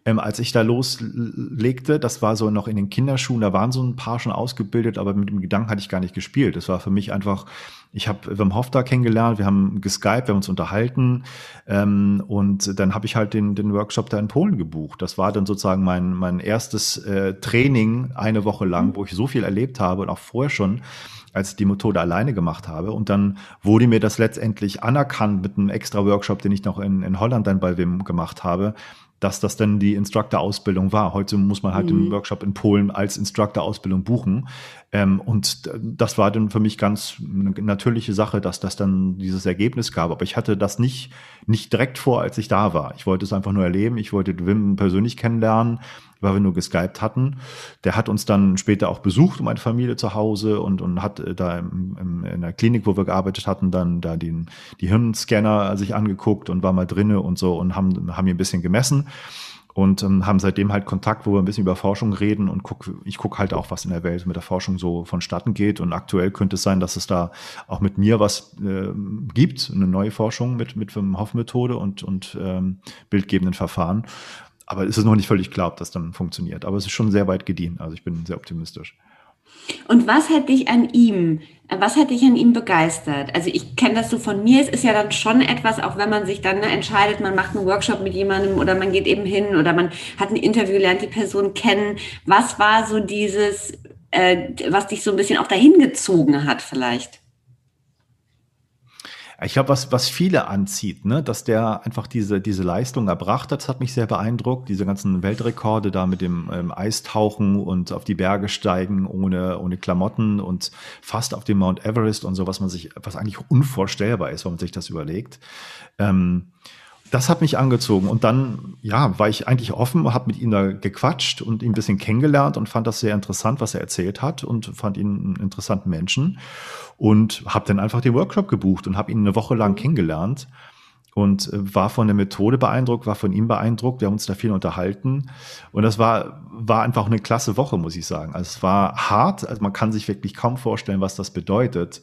Ähm, als ich da loslegte, das war so noch in den Kinderschuhen, da waren so ein paar schon ausgebildet, aber mit dem Gedanken hatte ich gar nicht gespielt. Das war für mich einfach, ich habe Wim Hof da kennengelernt, wir haben geskypt, wir haben uns unterhalten ähm, und dann habe ich halt den, den Workshop da in Polen gebucht. Das war dann sozusagen mein, mein erstes äh, Training eine Woche lang, wo ich so viel erlebt habe und auch vorher schon als ich die Methode alleine gemacht habe. Und dann wurde mir das letztendlich anerkannt mit einem extra Workshop, den ich noch in, in Holland dann bei Wim gemacht habe, dass das dann die Instructor-Ausbildung war. Heute muss man halt mhm. den Workshop in Polen als Instructor-Ausbildung buchen. Ähm, und das war dann für mich ganz eine natürliche Sache, dass das dann dieses Ergebnis gab. Aber ich hatte das nicht, nicht direkt vor, als ich da war. Ich wollte es einfach nur erleben. Ich wollte Wim persönlich kennenlernen, weil wir nur geskypt hatten. Der hat uns dann später auch besucht, meine Familie zu Hause und, und hat äh, da im, im, in der Klinik, wo wir gearbeitet hatten, dann da den, die Hirnscanner sich angeguckt und war mal drinne und so und haben, haben ihn ein bisschen gemessen und ähm, haben seitdem halt Kontakt, wo wir ein bisschen über Forschung reden und guck, ich gucke halt auch, was in der Welt mit der Forschung so vonstatten geht. Und aktuell könnte es sein, dass es da auch mit mir was äh, gibt, eine neue Forschung mit, mit Hoff-Methode und, und ähm, bildgebenden Verfahren. Aber es ist noch nicht völlig klar, ob das dann funktioniert. Aber es ist schon sehr weit gediehen. Also ich bin sehr optimistisch. Und was hat dich an ihm, was hat dich an ihm begeistert? Also ich kenne das so von mir, es ist ja dann schon etwas, auch wenn man sich dann ne, entscheidet, man macht einen Workshop mit jemandem oder man geht eben hin oder man hat ein Interview, lernt die Person kennen. Was war so dieses, äh, was dich so ein bisschen auch dahin gezogen hat vielleicht? Ich glaube, was, was viele anzieht, ne, dass der einfach diese, diese Leistung erbracht hat, das hat mich sehr beeindruckt. Diese ganzen Weltrekorde da mit dem ähm, Eistauchen und auf die Berge steigen ohne, ohne Klamotten und fast auf dem Mount Everest und so, was man sich, was eigentlich unvorstellbar ist, wenn man sich das überlegt. Ähm, das hat mich angezogen. Und dann, ja, war ich eigentlich offen, habe mit ihm da gequatscht und ihn ein bisschen kennengelernt und fand das sehr interessant, was er erzählt hat und fand ihn einen interessanten Menschen und habe dann einfach den Workshop gebucht und habe ihn eine Woche lang mhm. kennengelernt und äh, war von der Methode beeindruckt, war von ihm beeindruckt. Wir haben uns da viel unterhalten und das war war einfach eine klasse Woche, muss ich sagen. Also es war hart, also man kann sich wirklich kaum vorstellen, was das bedeutet,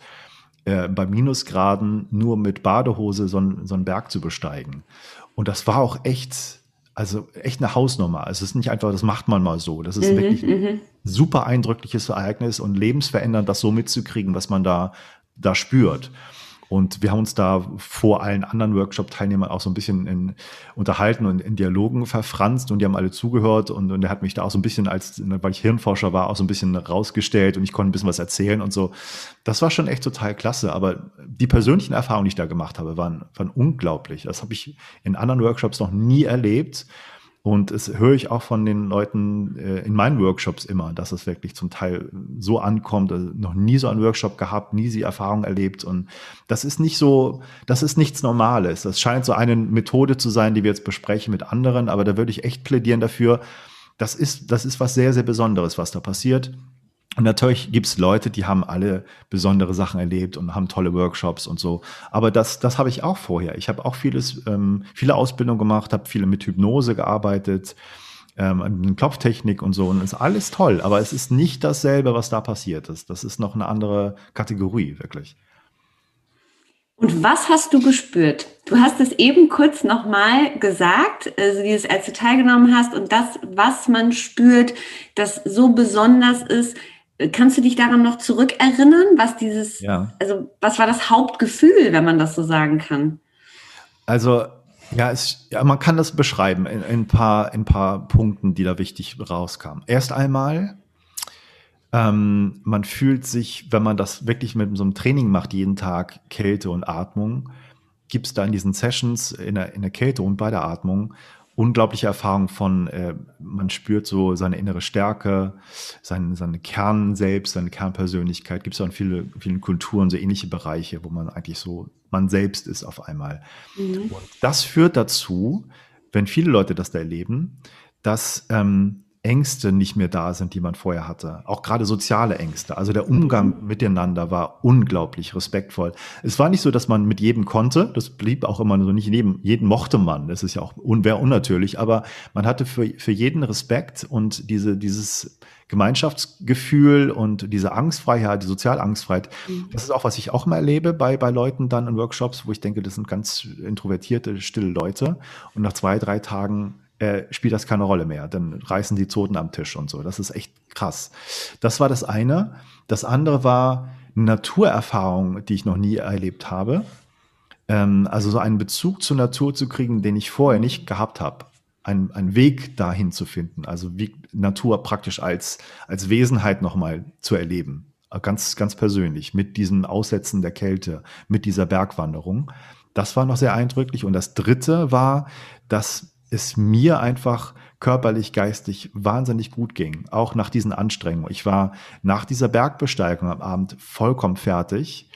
äh, bei Minusgraden nur mit Badehose so, ein, so einen Berg zu besteigen. Und das war auch echt also echt eine Hausnummer. Es ist nicht einfach, das macht man mal so. Das ist mhm, wirklich ein mhm. super eindrückliches Ereignis und lebensverändernd, das so mitzukriegen, was man da, da spürt. Und wir haben uns da vor allen anderen Workshop-Teilnehmern auch so ein bisschen in, unterhalten und in Dialogen verfranst und die haben alle zugehört und, und er hat mich da auch so ein bisschen als, weil ich Hirnforscher war, auch so ein bisschen rausgestellt und ich konnte ein bisschen was erzählen und so. Das war schon echt total klasse. Aber die persönlichen Erfahrungen, die ich da gemacht habe, waren, waren unglaublich. Das habe ich in anderen Workshops noch nie erlebt. Und es höre ich auch von den Leuten äh, in meinen Workshops immer, dass es wirklich zum Teil so ankommt. Also noch nie so einen Workshop gehabt, nie die Erfahrung erlebt. Und das ist nicht so, das ist nichts Normales. Das scheint so eine Methode zu sein, die wir jetzt besprechen mit anderen. Aber da würde ich echt plädieren dafür. Das ist, das ist was sehr, sehr Besonderes, was da passiert. Und natürlich gibt's Leute, die haben alle besondere Sachen erlebt und haben tolle Workshops und so. Aber das, das habe ich auch vorher. Ich habe auch vieles, ähm, viele Ausbildungen gemacht, habe viele mit Hypnose gearbeitet, ähm, Klopftechnik und so. Und ist alles toll. Aber es ist nicht dasselbe, was da passiert ist. Das ist noch eine andere Kategorie, wirklich. Und was hast du gespürt? Du hast es eben kurz nochmal gesagt, also dieses, als du teilgenommen hast und das, was man spürt, das so besonders ist. Kannst du dich daran noch zurückerinnern, was dieses, ja. also was war das Hauptgefühl, wenn man das so sagen kann? Also ja, es, ja, man kann das beschreiben in, in, ein paar, in ein paar Punkten, die da wichtig rauskamen. Erst einmal, ähm, man fühlt sich, wenn man das wirklich mit so einem Training macht, jeden Tag Kälte und Atmung, gibt es da in diesen Sessions in der, in der Kälte und bei der Atmung unglaubliche Erfahrung von, äh, man spürt so seine innere Stärke, seine, seine Kern selbst, seine Kernpersönlichkeit. Gibt es auch in viele, vielen Kulturen so ähnliche Bereiche, wo man eigentlich so man selbst ist auf einmal. Mhm. Und das führt dazu, wenn viele Leute das da erleben, dass ähm, Ängste nicht mehr da sind, die man vorher hatte. Auch gerade soziale Ängste. Also der Umgang miteinander war unglaublich respektvoll. Es war nicht so, dass man mit jedem konnte. Das blieb auch immer so nicht jedem, jeden mochte man. Das ist ja auch un, wäre unnatürlich. Aber man hatte für, für jeden Respekt und diese, dieses Gemeinschaftsgefühl und diese Angstfreiheit, die Sozialangstfreiheit. Mhm. Das ist auch, was ich auch mal erlebe bei, bei Leuten dann in Workshops, wo ich denke, das sind ganz introvertierte, stille Leute. Und nach zwei, drei Tagen äh, spielt das keine Rolle mehr. Dann reißen die Zoten am Tisch und so. Das ist echt krass. Das war das eine. Das andere war eine Naturerfahrung, die ich noch nie erlebt habe. Ähm, also so einen Bezug zur Natur zu kriegen, den ich vorher nicht gehabt habe. Ein, einen Weg dahin zu finden, also wie Natur praktisch als, als Wesenheit nochmal zu erleben. Ganz, ganz persönlich, mit diesem Aussetzen der Kälte, mit dieser Bergwanderung. Das war noch sehr eindrücklich. Und das dritte war, dass es mir einfach körperlich, geistig wahnsinnig gut ging, auch nach diesen Anstrengungen. Ich war nach dieser Bergbesteigung am Abend vollkommen fertig.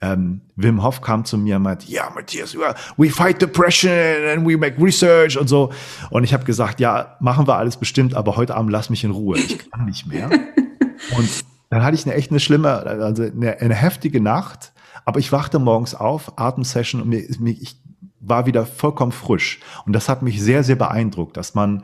Ähm, Wim Hof kam zu mir und meinte, ja, Matthias, we fight depression and we make research und so. Und ich habe gesagt, ja, machen wir alles bestimmt, aber heute Abend lass mich in Ruhe. Ich kann nicht mehr. *laughs* und dann hatte ich eine echt eine schlimme, also eine, eine heftige Nacht. Aber ich wachte morgens auf, Atemsession und mir, mir, ich war wieder vollkommen frisch. Und das hat mich sehr, sehr beeindruckt, dass man,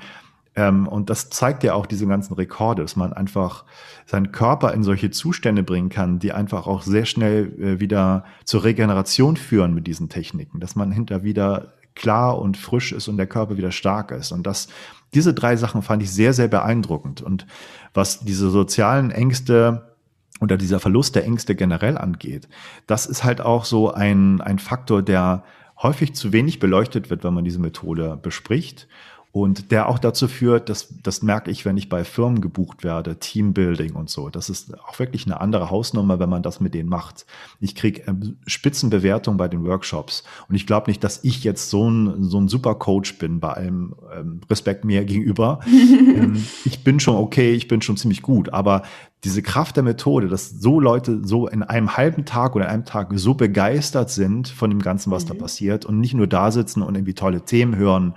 ähm, und das zeigt ja auch diese ganzen Rekorde, dass man einfach seinen Körper in solche Zustände bringen kann, die einfach auch sehr schnell äh, wieder zur Regeneration führen mit diesen Techniken, dass man hinter wieder klar und frisch ist und der Körper wieder stark ist. Und das, diese drei Sachen fand ich sehr, sehr beeindruckend. Und was diese sozialen Ängste oder dieser Verlust der Ängste generell angeht, das ist halt auch so ein, ein Faktor, der häufig zu wenig beleuchtet wird, wenn man diese Methode bespricht. Und der auch dazu führt, dass das merke ich, wenn ich bei Firmen gebucht werde, Teambuilding und so. Das ist auch wirklich eine andere Hausnummer, wenn man das mit denen macht. Ich kriege ähm, Spitzenbewertungen bei den Workshops. Und ich glaube nicht, dass ich jetzt so ein, so ein super Coach bin, bei allem ähm, Respekt mir gegenüber. *laughs* ähm, ich bin schon okay, ich bin schon ziemlich gut. Aber diese Kraft der Methode, dass so Leute so in einem halben Tag oder einem Tag so begeistert sind von dem Ganzen, was mhm. da passiert und nicht nur da sitzen und irgendwie tolle Themen hören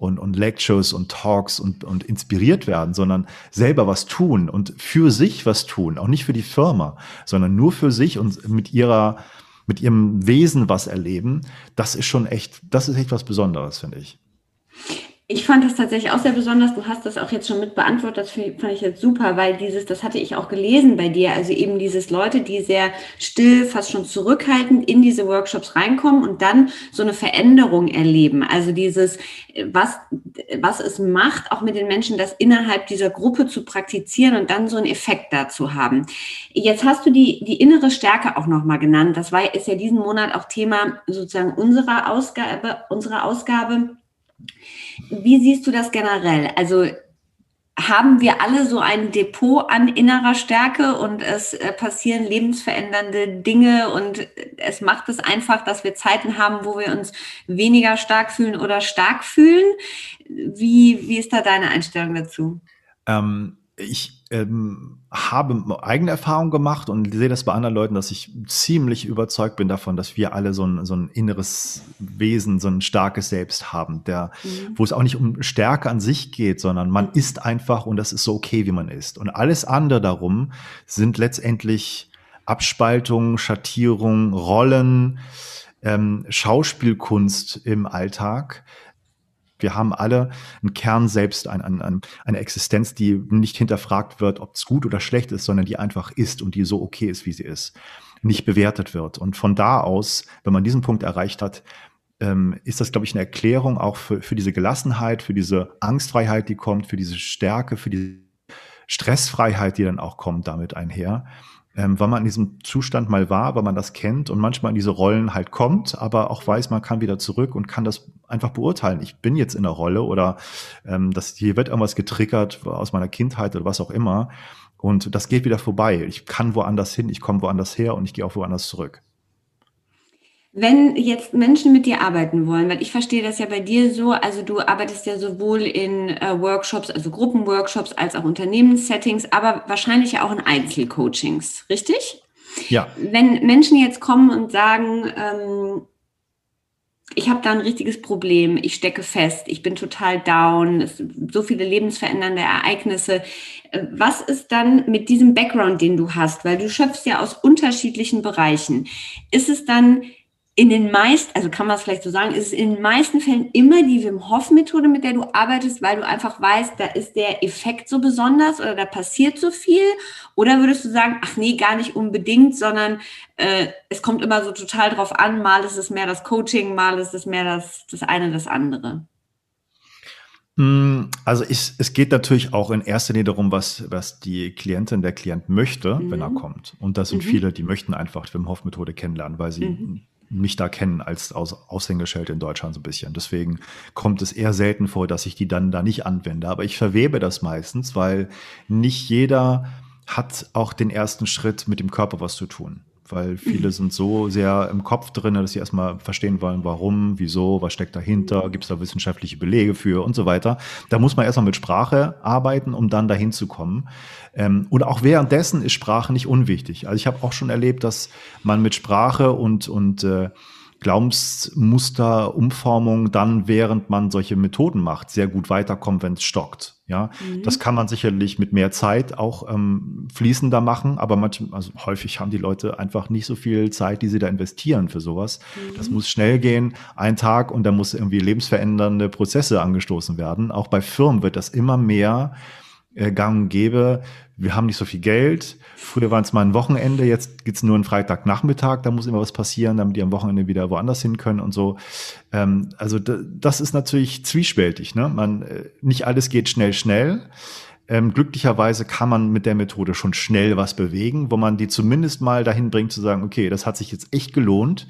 und, und Lectures und Talks und, und inspiriert werden, sondern selber was tun und für sich was tun, auch nicht für die Firma, sondern nur für sich und mit ihrer, mit ihrem Wesen was erleben, das ist schon echt, das ist echt was Besonderes, finde ich. Ich fand das tatsächlich auch sehr besonders. Du hast das auch jetzt schon mit beantwortet. Das fand ich jetzt super, weil dieses, das hatte ich auch gelesen bei dir. Also eben dieses Leute, die sehr still, fast schon zurückhaltend in diese Workshops reinkommen und dann so eine Veränderung erleben. Also dieses, was, was es macht, auch mit den Menschen, das innerhalb dieser Gruppe zu praktizieren und dann so einen Effekt dazu haben. Jetzt hast du die, die innere Stärke auch nochmal genannt. Das war, ist ja diesen Monat auch Thema sozusagen unserer Ausgabe, unserer Ausgabe. Wie siehst du das generell? Also haben wir alle so ein Depot an innerer Stärke und es äh, passieren lebensverändernde Dinge und es macht es einfach, dass wir Zeiten haben, wo wir uns weniger stark fühlen oder stark fühlen. Wie, wie ist da deine Einstellung dazu? Ähm, ich ähm, habe eigene Erfahrungen gemacht und sehe das bei anderen Leuten, dass ich ziemlich überzeugt bin davon, dass wir alle so ein, so ein inneres Wesen, so ein starkes Selbst haben, der, mhm. wo es auch nicht um Stärke an sich geht, sondern man ist einfach und das ist so okay, wie man ist. Und alles andere darum sind letztendlich Abspaltungen, Schattierungen, Rollen, ähm, Schauspielkunst im Alltag, wir haben alle einen Kern selbst, ein, ein, eine Existenz, die nicht hinterfragt wird, ob es gut oder schlecht ist, sondern die einfach ist und die so okay ist, wie sie ist, nicht bewertet wird. Und von da aus, wenn man diesen Punkt erreicht hat, ähm, ist das, glaube ich, eine Erklärung auch für, für diese Gelassenheit, für diese Angstfreiheit, die kommt, für diese Stärke, für die Stressfreiheit, die dann auch kommt damit einher ähm, weil man in diesem Zustand mal war, weil man das kennt und manchmal in diese Rollen halt kommt, aber auch weiß, man kann wieder zurück und kann das einfach beurteilen. Ich bin jetzt in der Rolle oder ähm, das, hier wird irgendwas getriggert aus meiner Kindheit oder was auch immer. Und das geht wieder vorbei. Ich kann woanders hin, ich komme woanders her und ich gehe auch woanders zurück. Wenn jetzt Menschen mit dir arbeiten wollen, weil ich verstehe das ja bei dir so, also du arbeitest ja sowohl in äh, Workshops, also Gruppenworkshops, als auch Unternehmenssettings, aber wahrscheinlich ja auch in Einzelcoachings, richtig? Ja. Wenn Menschen jetzt kommen und sagen, ähm, ich habe da ein richtiges Problem, ich stecke fest, ich bin total down, es, so viele lebensverändernde Ereignisse. Äh, was ist dann mit diesem Background, den du hast? Weil du schöpfst ja aus unterschiedlichen Bereichen. Ist es dann in den meisten, also kann man es vielleicht so sagen, ist es in den meisten Fällen immer die Wim Hof Methode, mit der du arbeitest, weil du einfach weißt, da ist der Effekt so besonders oder da passiert so viel? Oder würdest du sagen, ach nee, gar nicht unbedingt, sondern äh, es kommt immer so total drauf an, mal ist es mehr das Coaching, mal ist es mehr das, das eine, das andere? Hm, also ich, es geht natürlich auch in erster Linie darum, was, was die Klientin, der Klient möchte, mhm. wenn er mhm. kommt. Und das sind mhm. viele, die möchten einfach die Wim Hof Methode kennenlernen, weil sie mhm mich da kennen als Aus Aushängeschild in Deutschland so ein bisschen. Deswegen kommt es eher selten vor, dass ich die dann da nicht anwende. Aber ich verwebe das meistens, weil nicht jeder hat auch den ersten Schritt mit dem Körper was zu tun. Weil viele mhm. sind so sehr im Kopf drin, dass sie erstmal verstehen wollen, warum, wieso, was steckt dahinter, gibt es da wissenschaftliche Belege für und so weiter. Da muss man erstmal mit Sprache arbeiten, um dann dahin zu kommen. Ähm, und auch währenddessen ist Sprache nicht unwichtig. Also ich habe auch schon erlebt, dass man mit Sprache und, und äh, Glaubensmuster, Umformung dann, während man solche Methoden macht, sehr gut weiterkommt, wenn es stockt. Ja, mhm. das kann man sicherlich mit mehr Zeit auch ähm, fließender machen, aber manchmal, also häufig haben die Leute einfach nicht so viel Zeit, die sie da investieren für sowas. Mhm. Das muss schnell gehen, ein Tag und da muss irgendwie lebensverändernde Prozesse angestoßen werden. Auch bei Firmen wird das immer mehr äh, gang und gäbe. Wir haben nicht so viel Geld. Früher waren es mal ein Wochenende, jetzt geht's nur einen Freitagnachmittag, da muss immer was passieren, damit die am Wochenende wieder woanders hin können und so. Ähm, also das ist natürlich zwiespältig. Ne? Man, äh, nicht alles geht schnell, schnell. Ähm, glücklicherweise kann man mit der Methode schon schnell was bewegen, wo man die zumindest mal dahin bringt zu sagen, okay, das hat sich jetzt echt gelohnt,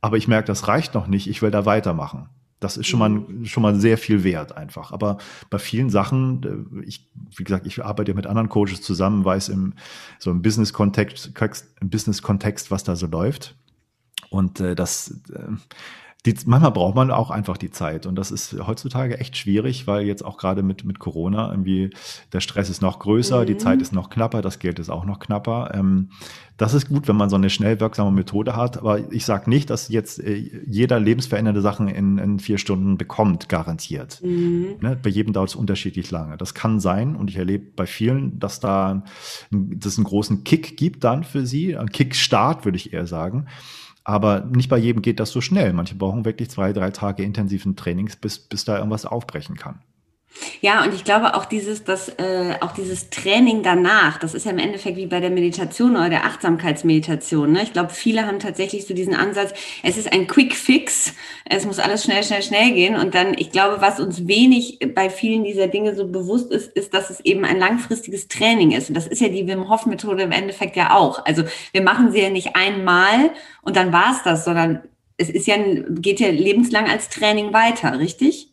aber ich merke, das reicht noch nicht, ich will da weitermachen. Das ist schon mal, mhm. schon mal sehr viel wert einfach. Aber bei vielen Sachen, äh, ich, wie gesagt, ich arbeite mit anderen Coaches zusammen, weiß im, so im Business-Kontext, im Business-Kontext, was da so läuft. Und äh, das, äh, die, manchmal braucht man auch einfach die Zeit. Und das ist heutzutage echt schwierig, weil jetzt auch gerade mit, mit Corona irgendwie der Stress ist noch größer, mhm. die Zeit ist noch knapper, das Geld ist auch noch knapper. Ähm, das ist gut, wenn man so eine schnell wirksame Methode hat. Aber ich sage nicht, dass jetzt äh, jeder lebensverändernde Sachen in, in vier Stunden bekommt, garantiert. Mhm. Ne? Bei jedem dauert es unterschiedlich lange. Das kann sein und ich erlebe bei vielen, dass da das einen großen Kick gibt dann für sie, ein Kickstart würde ich eher sagen aber nicht bei jedem geht das so schnell. Manche brauchen wirklich zwei, drei Tage intensiven Trainings, bis, bis da irgendwas aufbrechen kann. Ja, und ich glaube auch dieses, das, äh, auch dieses Training danach, das ist ja im Endeffekt wie bei der Meditation oder der Achtsamkeitsmeditation. Ne? Ich glaube, viele haben tatsächlich so diesen Ansatz, es ist ein Quick Fix, es muss alles schnell, schnell, schnell gehen. Und dann, ich glaube, was uns wenig bei vielen dieser Dinge so bewusst ist, ist, dass es eben ein langfristiges Training ist. Und das ist ja die Wim Hof Methode im Endeffekt ja auch. Also wir machen sie ja nicht einmal und dann war es das, sondern es ist ja, geht ja lebenslang als Training weiter, richtig?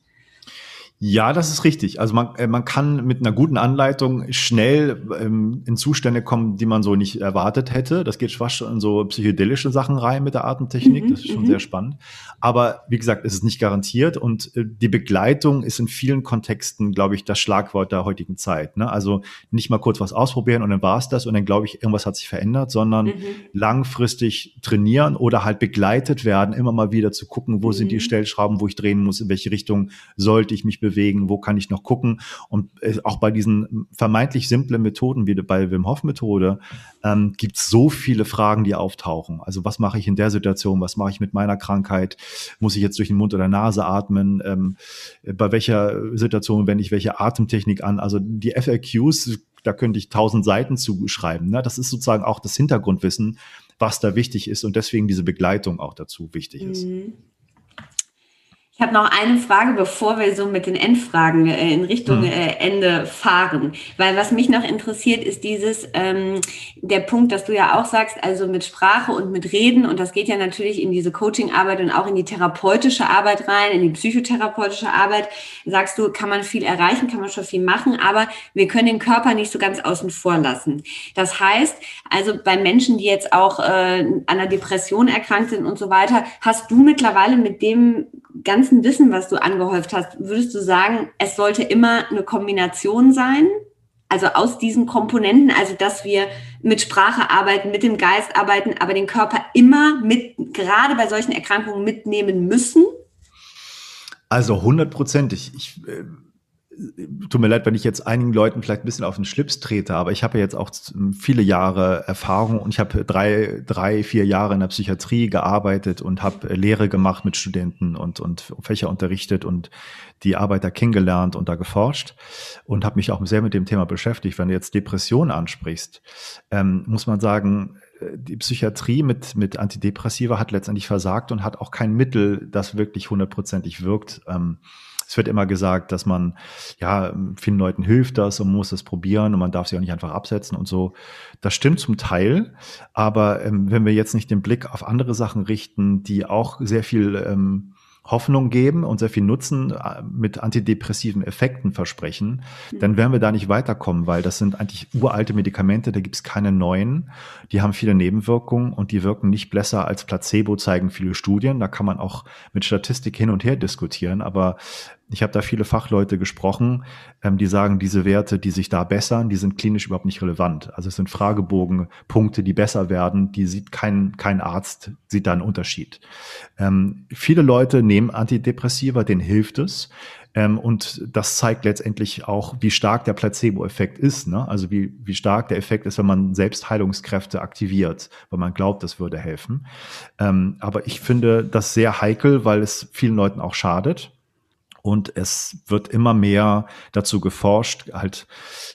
Ja, das ist richtig. Also man, äh, man kann mit einer guten Anleitung schnell ähm, in Zustände kommen, die man so nicht erwartet hätte. Das geht fast schon in so psychedelische Sachen rein mit der Atemtechnik. Mhm, das ist schon mhm. sehr spannend. Aber wie gesagt, es ist nicht garantiert und äh, die Begleitung ist in vielen Kontexten, glaube ich, das Schlagwort der heutigen Zeit. Ne? Also nicht mal kurz was ausprobieren und dann war es das und dann glaube ich, irgendwas hat sich verändert, sondern mhm. langfristig trainieren oder halt begleitet werden, immer mal wieder zu gucken, wo sind die mhm. Stellschrauben, wo ich drehen muss, in welche Richtung sollte ich mich bewegen bewegen, wo kann ich noch gucken. Und äh, auch bei diesen vermeintlich simplen Methoden wie bei Wim Hof Methode ähm, gibt es so viele Fragen, die auftauchen. Also was mache ich in der Situation? Was mache ich mit meiner Krankheit? Muss ich jetzt durch den Mund oder Nase atmen? Ähm, bei welcher Situation wende ich welche Atemtechnik an? Also die FAQs, da könnte ich tausend Seiten zuschreiben. Ne? Das ist sozusagen auch das Hintergrundwissen, was da wichtig ist und deswegen diese Begleitung auch dazu wichtig ist. Mhm. Ich habe noch eine Frage, bevor wir so mit den Endfragen äh, in Richtung mhm. äh, Ende fahren. Weil was mich noch interessiert, ist dieses, ähm, der Punkt, dass du ja auch sagst, also mit Sprache und mit Reden, und das geht ja natürlich in diese Coaching-Arbeit und auch in die therapeutische Arbeit rein, in die psychotherapeutische Arbeit, sagst du, kann man viel erreichen, kann man schon viel machen, aber wir können den Körper nicht so ganz außen vor lassen. Das heißt, also bei Menschen, die jetzt auch äh, an einer Depression erkrankt sind und so weiter, hast du mittlerweile mit dem ganzen Wissen, was du angehäuft hast, würdest du sagen, es sollte immer eine Kombination sein? Also aus diesen Komponenten, also dass wir mit Sprache arbeiten, mit dem Geist arbeiten, aber den Körper immer mit, gerade bei solchen Erkrankungen mitnehmen müssen? Also hundertprozentig. Ich, äh, tut mir leid, wenn ich jetzt einigen Leuten vielleicht ein bisschen auf den Schlips trete, aber ich habe ja jetzt auch viele Jahre Erfahrung und ich habe drei, drei, vier Jahre in der Psychiatrie gearbeitet und habe Lehre gemacht mit Studenten und, und Fächer unterrichtet und die Arbeiter kennengelernt und da geforscht und habe mich auch sehr mit dem Thema beschäftigt. Wenn du jetzt Depression ansprichst, ähm, muss man sagen, äh, die Psychiatrie mit, mit Antidepressiva hat letztendlich versagt und hat auch kein Mittel, das wirklich hundertprozentig wirkt. Ähm, es wird immer gesagt, dass man, ja, vielen Leuten hilft das und muss das probieren und man darf sie auch nicht einfach absetzen und so. Das stimmt zum Teil, aber ähm, wenn wir jetzt nicht den Blick auf andere Sachen richten, die auch sehr viel ähm, Hoffnung geben und sehr viel Nutzen äh, mit antidepressiven Effekten versprechen, mhm. dann werden wir da nicht weiterkommen, weil das sind eigentlich uralte Medikamente, da gibt es keine neuen. Die haben viele Nebenwirkungen und die wirken nicht besser als Placebo, zeigen viele Studien. Da kann man auch mit Statistik hin und her diskutieren, aber ich habe da viele Fachleute gesprochen, ähm, die sagen, diese Werte, die sich da bessern, die sind klinisch überhaupt nicht relevant. Also es sind Fragebogenpunkte, die besser werden, die sieht kein, kein Arzt, sieht da einen Unterschied. Ähm, viele Leute nehmen Antidepressiva, denen hilft es. Ähm, und das zeigt letztendlich auch, wie stark der Placebo-Effekt ist. Ne? Also wie, wie stark der Effekt ist, wenn man Selbstheilungskräfte aktiviert, weil man glaubt, das würde helfen. Ähm, aber ich finde das sehr heikel, weil es vielen Leuten auch schadet. Und es wird immer mehr dazu geforscht, halt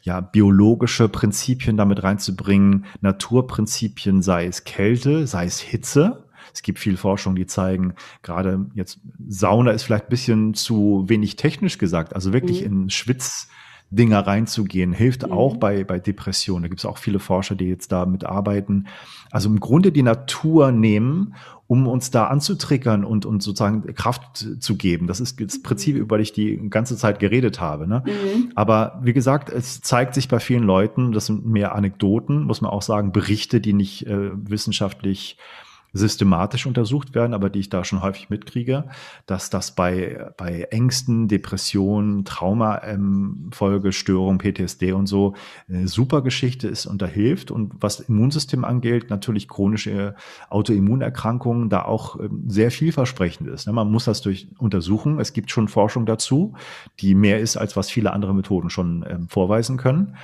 ja biologische Prinzipien damit reinzubringen, Naturprinzipien, sei es Kälte, sei es Hitze. Es gibt viel Forschung, die zeigen, gerade jetzt Sauna ist vielleicht ein bisschen zu wenig technisch gesagt, also wirklich mhm. in Schwitz Dinger reinzugehen, hilft mhm. auch bei, bei Depressionen. Da gibt es auch viele Forscher, die jetzt da mitarbeiten. Also im Grunde die Natur nehmen, um uns da anzutriggern und, und sozusagen Kraft zu geben. Das ist das Prinzip, mhm. über das ich die ganze Zeit geredet habe. Ne? Mhm. Aber wie gesagt, es zeigt sich bei vielen Leuten, das sind mehr Anekdoten, muss man auch sagen, Berichte, die nicht äh, wissenschaftlich systematisch untersucht werden, aber die ich da schon häufig mitkriege, dass das bei, bei Ängsten, Depressionen, Traumafolgestörungen, ähm, PTSD und so eine super Geschichte ist und da hilft. Und was Immunsystem angeht, natürlich chronische Autoimmunerkrankungen da auch ähm, sehr vielversprechend ist. Ne? Man muss das durch untersuchen. Es gibt schon Forschung dazu, die mehr ist, als was viele andere Methoden schon ähm, vorweisen können.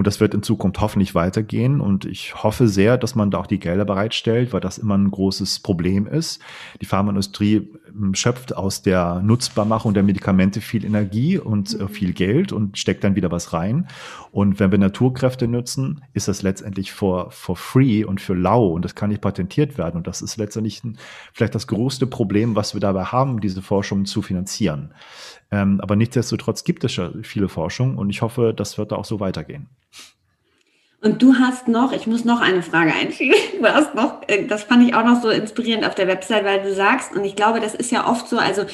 Und das wird in Zukunft hoffentlich weitergehen. Und ich hoffe sehr, dass man da auch die Gelder bereitstellt, weil das immer ein großes Problem ist. Die Pharmaindustrie ähm, schöpft aus der Nutzbarmachung der Medikamente viel Energie und äh, mhm. viel Geld und steckt dann wieder was rein. Und wenn wir Naturkräfte nutzen, ist das letztendlich for, for free und für lau und das kann nicht patentiert werden. Und das ist letztendlich vielleicht das größte Problem, was wir dabei haben, diese Forschung zu finanzieren. Ähm, aber nichtsdestotrotz gibt es ja viele Forschung und ich hoffe, das wird da auch so weitergehen. Und du hast noch, ich muss noch eine Frage einschieben. Du hast noch, äh, das fand ich auch noch so inspirierend auf der Website, weil du sagst, und ich glaube, das ist ja oft so, also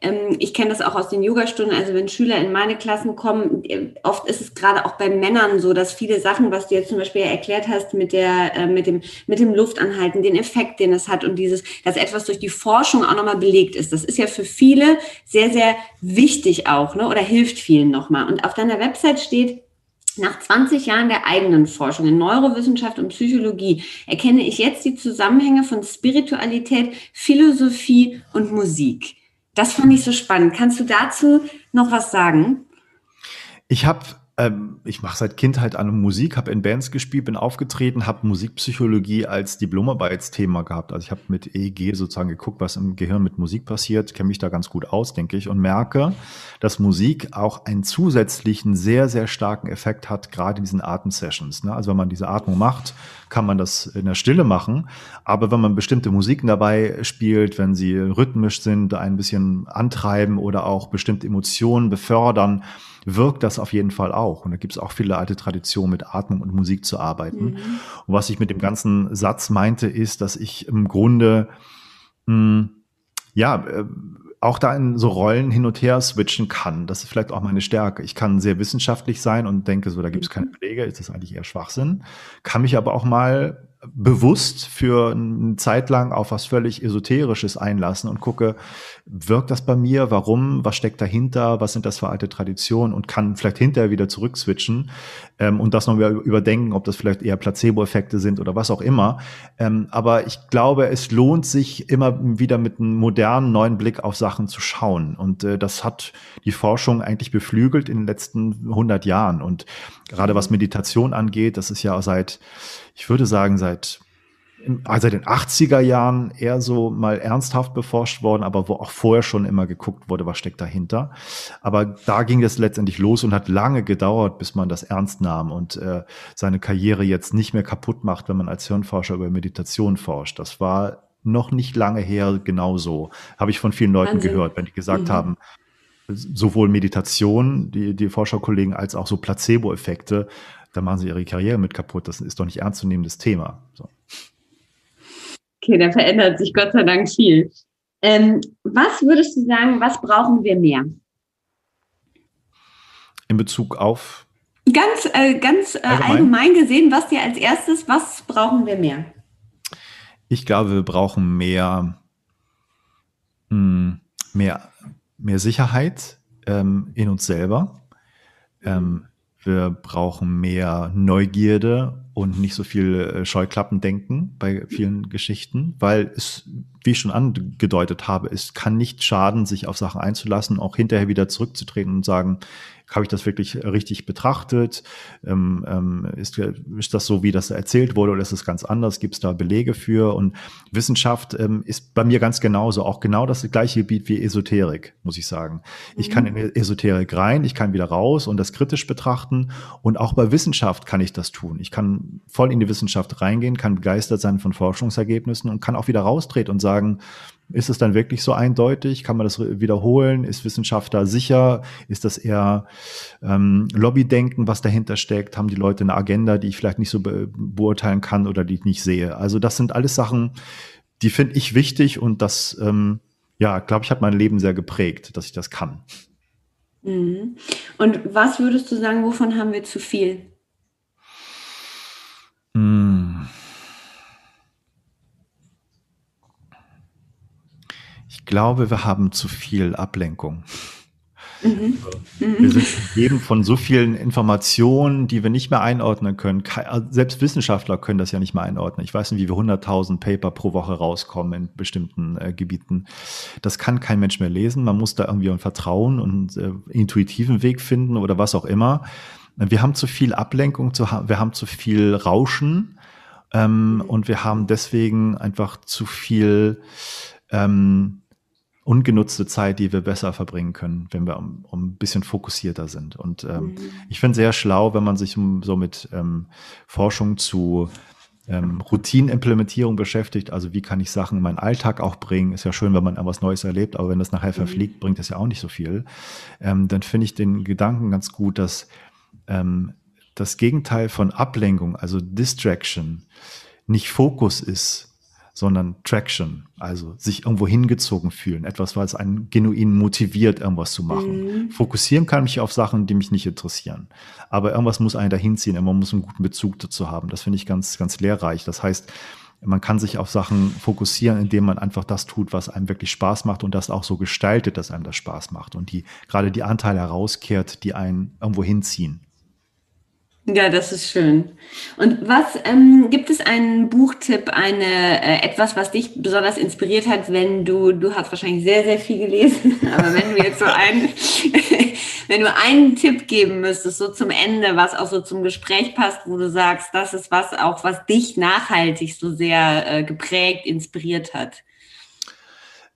ähm, ich kenne das auch aus den Yogastunden, also wenn Schüler in meine Klassen kommen, äh, oft ist es gerade auch bei Männern so, dass viele Sachen, was du jetzt zum Beispiel erklärt hast mit der, äh, mit dem, mit dem Luftanhalten, den Effekt, den es hat und dieses, dass etwas durch die Forschung auch nochmal belegt ist. Das ist ja für viele sehr, sehr wichtig auch, ne, oder hilft vielen nochmal. Und auf deiner Website steht, nach 20 Jahren der eigenen Forschung in Neurowissenschaft und Psychologie erkenne ich jetzt die Zusammenhänge von Spiritualität, Philosophie und Musik. Das fand ich so spannend. Kannst du dazu noch was sagen? Ich habe ähm, ich mache seit Kindheit an Musik, habe in Bands gespielt, bin aufgetreten, habe Musikpsychologie als Diplomarbeitsthema gehabt. Also ich habe mit EEG sozusagen geguckt, was im Gehirn mit Musik passiert, kenne mich da ganz gut aus, denke ich, und merke, dass Musik auch einen zusätzlichen, sehr, sehr starken Effekt hat, gerade in diesen Atemsessions. Ne? Also wenn man diese Atmung macht, kann man das in der Stille machen. Aber wenn man bestimmte Musiken dabei spielt, wenn sie rhythmisch sind, ein bisschen antreiben oder auch bestimmte Emotionen befördern, wirkt das auf jeden Fall auch. Und da gibt es auch viele alte Traditionen, mit Atmung und Musik zu arbeiten. Mhm. Und was ich mit dem ganzen Satz meinte, ist, dass ich im Grunde, mh, hm, ja, äh, auch da in so Rollen hin und her switchen kann. Das ist vielleicht auch meine Stärke. Ich kann sehr wissenschaftlich sein und denke so, da gibt es keine mhm. Belege, ist das eigentlich eher Schwachsinn. Kann mich aber auch mal bewusst für eine Zeit lang auf was völlig Esoterisches einlassen und gucke, wirkt das bei mir? Warum? Was steckt dahinter? Was sind das für alte Traditionen? Und kann vielleicht hinterher wieder zurückswitchen ähm, und das nochmal überdenken, ob das vielleicht eher Placebo-Effekte sind oder was auch immer. Ähm, aber ich glaube, es lohnt sich immer wieder mit einem modernen neuen Blick auf Sachen zu schauen. Und äh, das hat die Forschung eigentlich beflügelt in den letzten 100 Jahren. Und gerade was Meditation angeht, das ist ja seit ich würde sagen, seit also den 80er Jahren eher so mal ernsthaft beforscht worden, aber wo auch vorher schon immer geguckt wurde, was steckt dahinter. Aber da ging es letztendlich los und hat lange gedauert, bis man das ernst nahm und äh, seine Karriere jetzt nicht mehr kaputt macht, wenn man als Hirnforscher über Meditation forscht. Das war noch nicht lange her genauso. Habe ich von vielen Leuten Wahnsinn. gehört, wenn die gesagt mhm. haben, sowohl Meditation, die, die Forscherkollegen, als auch so Placebo-Effekte da machen sie ihre Karriere mit kaputt. Das ist doch nicht ernstzunehmendes Thema. So. Okay, da verändert sich Gott sei Dank viel. Ähm, was würdest du sagen, was brauchen wir mehr? In Bezug auf? Ganz, äh, ganz äh, allgemein? allgemein gesehen, was dir als erstes, was brauchen wir mehr? Ich glaube, wir brauchen mehr, mh, hm, mehr, mehr Sicherheit ähm, in uns selber. Ähm, wir brauchen mehr Neugierde und nicht so viel äh, Scheuklappendenken bei vielen Geschichten, weil es, wie ich schon angedeutet habe, es kann nicht schaden, sich auf Sachen einzulassen, auch hinterher wieder zurückzutreten und sagen, habe ich das wirklich richtig betrachtet? Ähm, ähm, ist, ist das so, wie das erzählt wurde, oder ist es ganz anders? Gibt es da Belege für? Und Wissenschaft ähm, ist bei mir ganz genauso, auch genau das gleiche Gebiet wie Esoterik, muss ich sagen. Ich mhm. kann in Esoterik rein, ich kann wieder raus und das kritisch betrachten. Und auch bei Wissenschaft kann ich das tun. Ich kann voll in die Wissenschaft reingehen, kann begeistert sein von Forschungsergebnissen und kann auch wieder raustreten und sagen, ist es dann wirklich so eindeutig? Kann man das wiederholen? Ist Wissenschaft da sicher? Ist das eher ähm, Lobbydenken, was dahinter steckt? Haben die Leute eine Agenda, die ich vielleicht nicht so be beurteilen kann oder die ich nicht sehe? Also das sind alles Sachen, die finde ich wichtig und das, ähm, ja, glaube ich, hat mein Leben sehr geprägt, dass ich das kann. Mhm. Und was würdest du sagen, wovon haben wir zu viel? Ich glaube, wir haben zu viel Ablenkung. Mhm. Wir sind umgeben von so vielen Informationen, die wir nicht mehr einordnen können. Also selbst Wissenschaftler können das ja nicht mehr einordnen. Ich weiß nicht, wie wir 100.000 Paper pro Woche rauskommen in bestimmten äh, Gebieten. Das kann kein Mensch mehr lesen. Man muss da irgendwie ein Vertrauen und äh, intuitiven Weg finden oder was auch immer. Wir haben zu viel Ablenkung, zu, wir haben zu viel Rauschen ähm, und wir haben deswegen einfach zu viel ähm, ungenutzte Zeit, die wir besser verbringen können, wenn wir um, um ein bisschen fokussierter sind. Und ähm, mhm. ich finde sehr schlau, wenn man sich so mit ähm, Forschung zu ähm, Routinimplementierung beschäftigt. Also wie kann ich Sachen in meinen Alltag auch bringen? Ist ja schön, wenn man etwas Neues erlebt, aber wenn das nachher mhm. verfliegt, bringt das ja auch nicht so viel. Ähm, dann finde ich den Gedanken ganz gut, dass ähm, das Gegenteil von Ablenkung, also Distraction, nicht Fokus ist, sondern Traction, also sich irgendwo hingezogen fühlen, etwas, was einen genuin motiviert, irgendwas zu machen. Mhm. Fokussieren kann mich auf Sachen, die mich nicht interessieren. Aber irgendwas muss einen dahin ziehen, man muss einen guten Bezug dazu haben. Das finde ich ganz, ganz lehrreich. Das heißt, man kann sich auf Sachen fokussieren, indem man einfach das tut, was einem wirklich Spaß macht und das auch so gestaltet, dass einem das Spaß macht und die gerade die Anteile herauskehrt, die einen irgendwo hinziehen. Ja, das ist schön. Und was ähm, gibt es einen Buchtipp, eine äh, etwas, was dich besonders inspiriert hat, wenn du du hast wahrscheinlich sehr sehr viel gelesen, *laughs* aber wenn du jetzt so einen *laughs* wenn du einen Tipp geben müsstest, so zum Ende, was auch so zum Gespräch passt, wo du sagst, das ist was auch was dich nachhaltig so sehr äh, geprägt, inspiriert hat.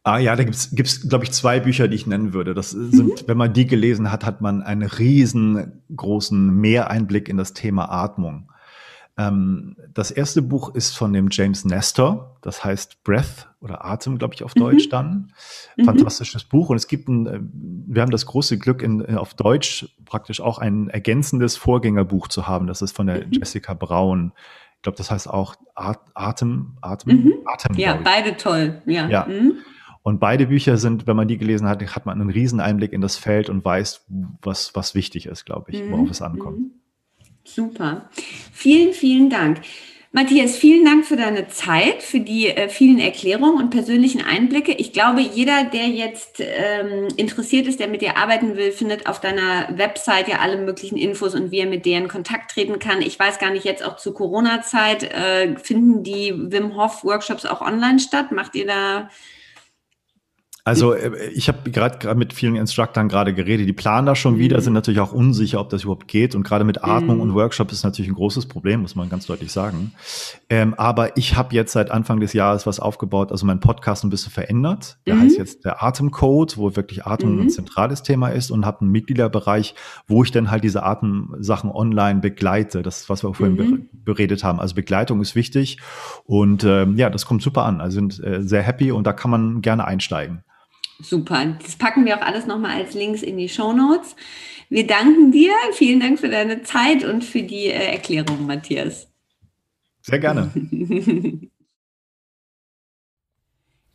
Ah ja, da gibt's gibt's glaube ich zwei Bücher, die ich nennen würde. Das sind, mhm. wenn man die gelesen hat, hat man einen riesengroßen Mehreinblick in das Thema Atmung. Ähm, das erste Buch ist von dem James Nestor, das heißt Breath oder Atem, glaube ich, auf mhm. Deutsch dann. Mhm. Fantastisches Buch. Und es gibt ein, äh, wir haben das große Glück, in, äh, auf Deutsch praktisch auch ein ergänzendes Vorgängerbuch zu haben. Das ist von der mhm. Jessica Braun. Ich glaube, das heißt auch Atem, Atem, mhm. Atem. Ja, beide toll. Ja. ja. Mhm. Und beide Bücher sind, wenn man die gelesen hat, hat man einen riesen Einblick in das Feld und weiß, was, was wichtig ist, glaube ich, worauf es ankommt. Mhm. Super. Vielen, vielen Dank. Matthias, vielen Dank für deine Zeit, für die äh, vielen Erklärungen und persönlichen Einblicke. Ich glaube, jeder, der jetzt ähm, interessiert ist, der mit dir arbeiten will, findet auf deiner Website ja alle möglichen Infos und wie er mit dir in Kontakt treten kann. Ich weiß gar nicht, jetzt auch zu Corona-Zeit, äh, finden die Wim Hof Workshops auch online statt? Macht ihr da also äh, ich habe gerade mit vielen Instructoren gerade geredet, die planen da schon mhm. wieder, sind natürlich auch unsicher, ob das überhaupt geht. Und gerade mit Atmung mhm. und Workshop ist natürlich ein großes Problem, muss man ganz deutlich sagen. Ähm, aber ich habe jetzt seit Anfang des Jahres was aufgebaut, also mein Podcast ein bisschen verändert. Der mhm. heißt jetzt der Atemcode, wo wirklich Atmung ein mhm. zentrales Thema ist und habe einen Mitgliederbereich, wo ich dann halt diese Atemsachen online begleite. Das ist, was wir vorhin mhm. beredet haben. Also Begleitung ist wichtig und ähm, ja, das kommt super an. Also sind äh, sehr happy und da kann man gerne einsteigen. Super. Das packen wir auch alles nochmal als Links in die Show Notes. Wir danken dir. Vielen Dank für deine Zeit und für die äh, Erklärung, Matthias. Sehr gerne. *laughs*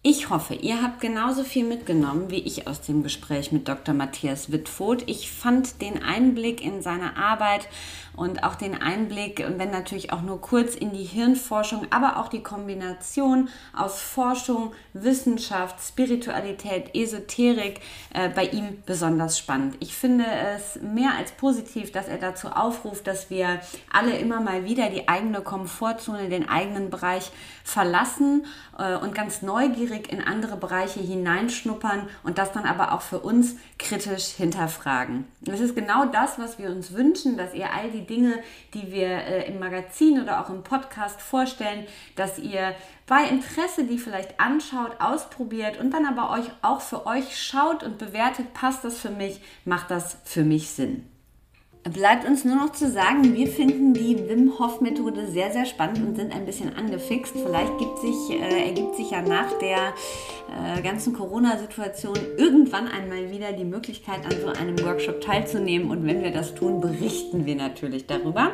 Ich hoffe, ihr habt genauso viel mitgenommen wie ich aus dem Gespräch mit Dr. Matthias Wittfoth. Ich fand den Einblick in seine Arbeit und auch den Einblick, wenn natürlich auch nur kurz in die Hirnforschung, aber auch die Kombination aus Forschung, Wissenschaft, Spiritualität, Esoterik äh, bei ihm besonders spannend. Ich finde es mehr als positiv, dass er dazu aufruft, dass wir alle immer mal wieder die eigene Komfortzone, den eigenen Bereich verlassen äh, und ganz neugierig in andere Bereiche hineinschnuppern und das dann aber auch für uns kritisch hinterfragen. Das ist genau das, was wir uns wünschen, dass ihr all die Dinge, die wir äh, im Magazin oder auch im Podcast vorstellen, dass ihr bei Interesse die vielleicht anschaut, ausprobiert und dann aber euch auch für euch schaut und bewertet, passt das für mich, macht das für mich Sinn. Bleibt uns nur noch zu sagen, wir finden die Wim Hof Methode sehr, sehr spannend und sind ein bisschen angefixt. Vielleicht gibt sich, äh, ergibt sich ja nach der äh, ganzen Corona-Situation irgendwann einmal wieder die Möglichkeit, an so einem Workshop teilzunehmen. Und wenn wir das tun, berichten wir natürlich darüber.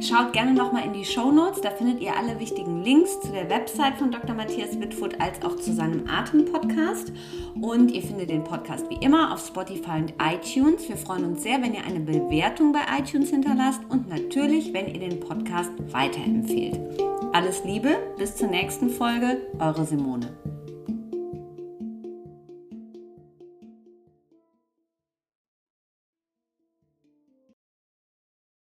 Schaut gerne nochmal in die Show Notes, da findet ihr alle wichtigen Links zu der Website von Dr. Matthias Wittfurt als auch zu seinem Atem-Podcast. Und ihr findet den Podcast wie immer auf Spotify und iTunes. Wir freuen uns sehr, wenn ihr eine Bewertung bei iTunes hinterlasst und natürlich, wenn ihr den Podcast weiterempfehlt. Alles Liebe, bis zur nächsten Folge, eure Simone.